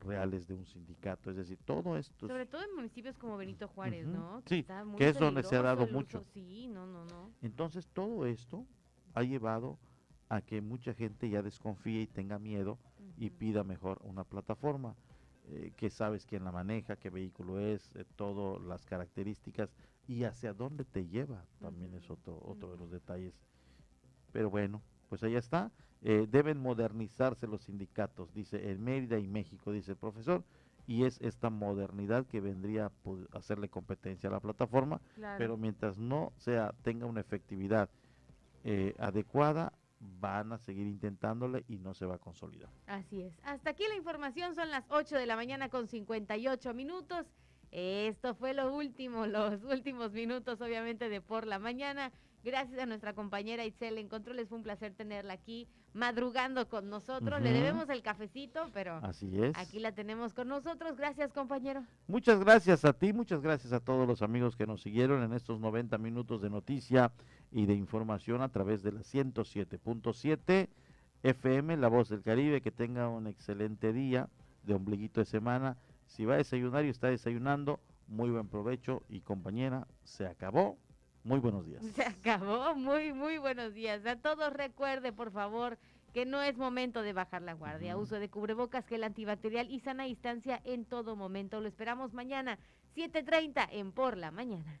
reales de un sindicato, es decir, todo esto. Sobre todo en municipios como Benito Juárez, ¿no? Que sí, que es donde se ha dado mucho. Sí, no, no, no. Entonces todo esto ha llevado a que mucha gente ya desconfíe y tenga miedo y pida mejor una plataforma. Eh, que sabes quién la maneja, qué vehículo es, eh, todas las características y hacia dónde te lleva, también es otro, otro de los detalles. Pero bueno, pues ahí está. Eh, deben modernizarse los sindicatos, dice en Mérida y México, dice el profesor, y es esta modernidad que vendría a hacerle competencia a la plataforma, pero mientras no sea tenga una efectividad adecuada, van a seguir intentándole y no se va a consolidar. Así es. Hasta aquí la información, son las 8 de la mañana con 58 minutos. Esto fue lo último, los últimos minutos obviamente de por la mañana. Gracias a nuestra compañera Itzel en Controles, fue un placer tenerla aquí madrugando con nosotros. Le debemos el cafecito, pero Así es. aquí la tenemos con nosotros. Gracias, compañero. Muchas gracias a ti, muchas gracias a todos los amigos que nos siguieron en estos 90 minutos de noticia y de información a través de la 107.7 FM, La Voz del Caribe. Que tenga un excelente día de ombliguito de semana. Si va a desayunar y está desayunando, muy buen provecho y compañera, se acabó. Muy buenos días. Se acabó. Muy, muy buenos días. A todos recuerde, por favor, que no es momento de bajar la guardia. Uso de cubrebocas, gel antibacterial y sana distancia en todo momento. Lo esperamos mañana, 7.30 en Por la Mañana.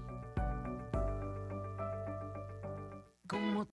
como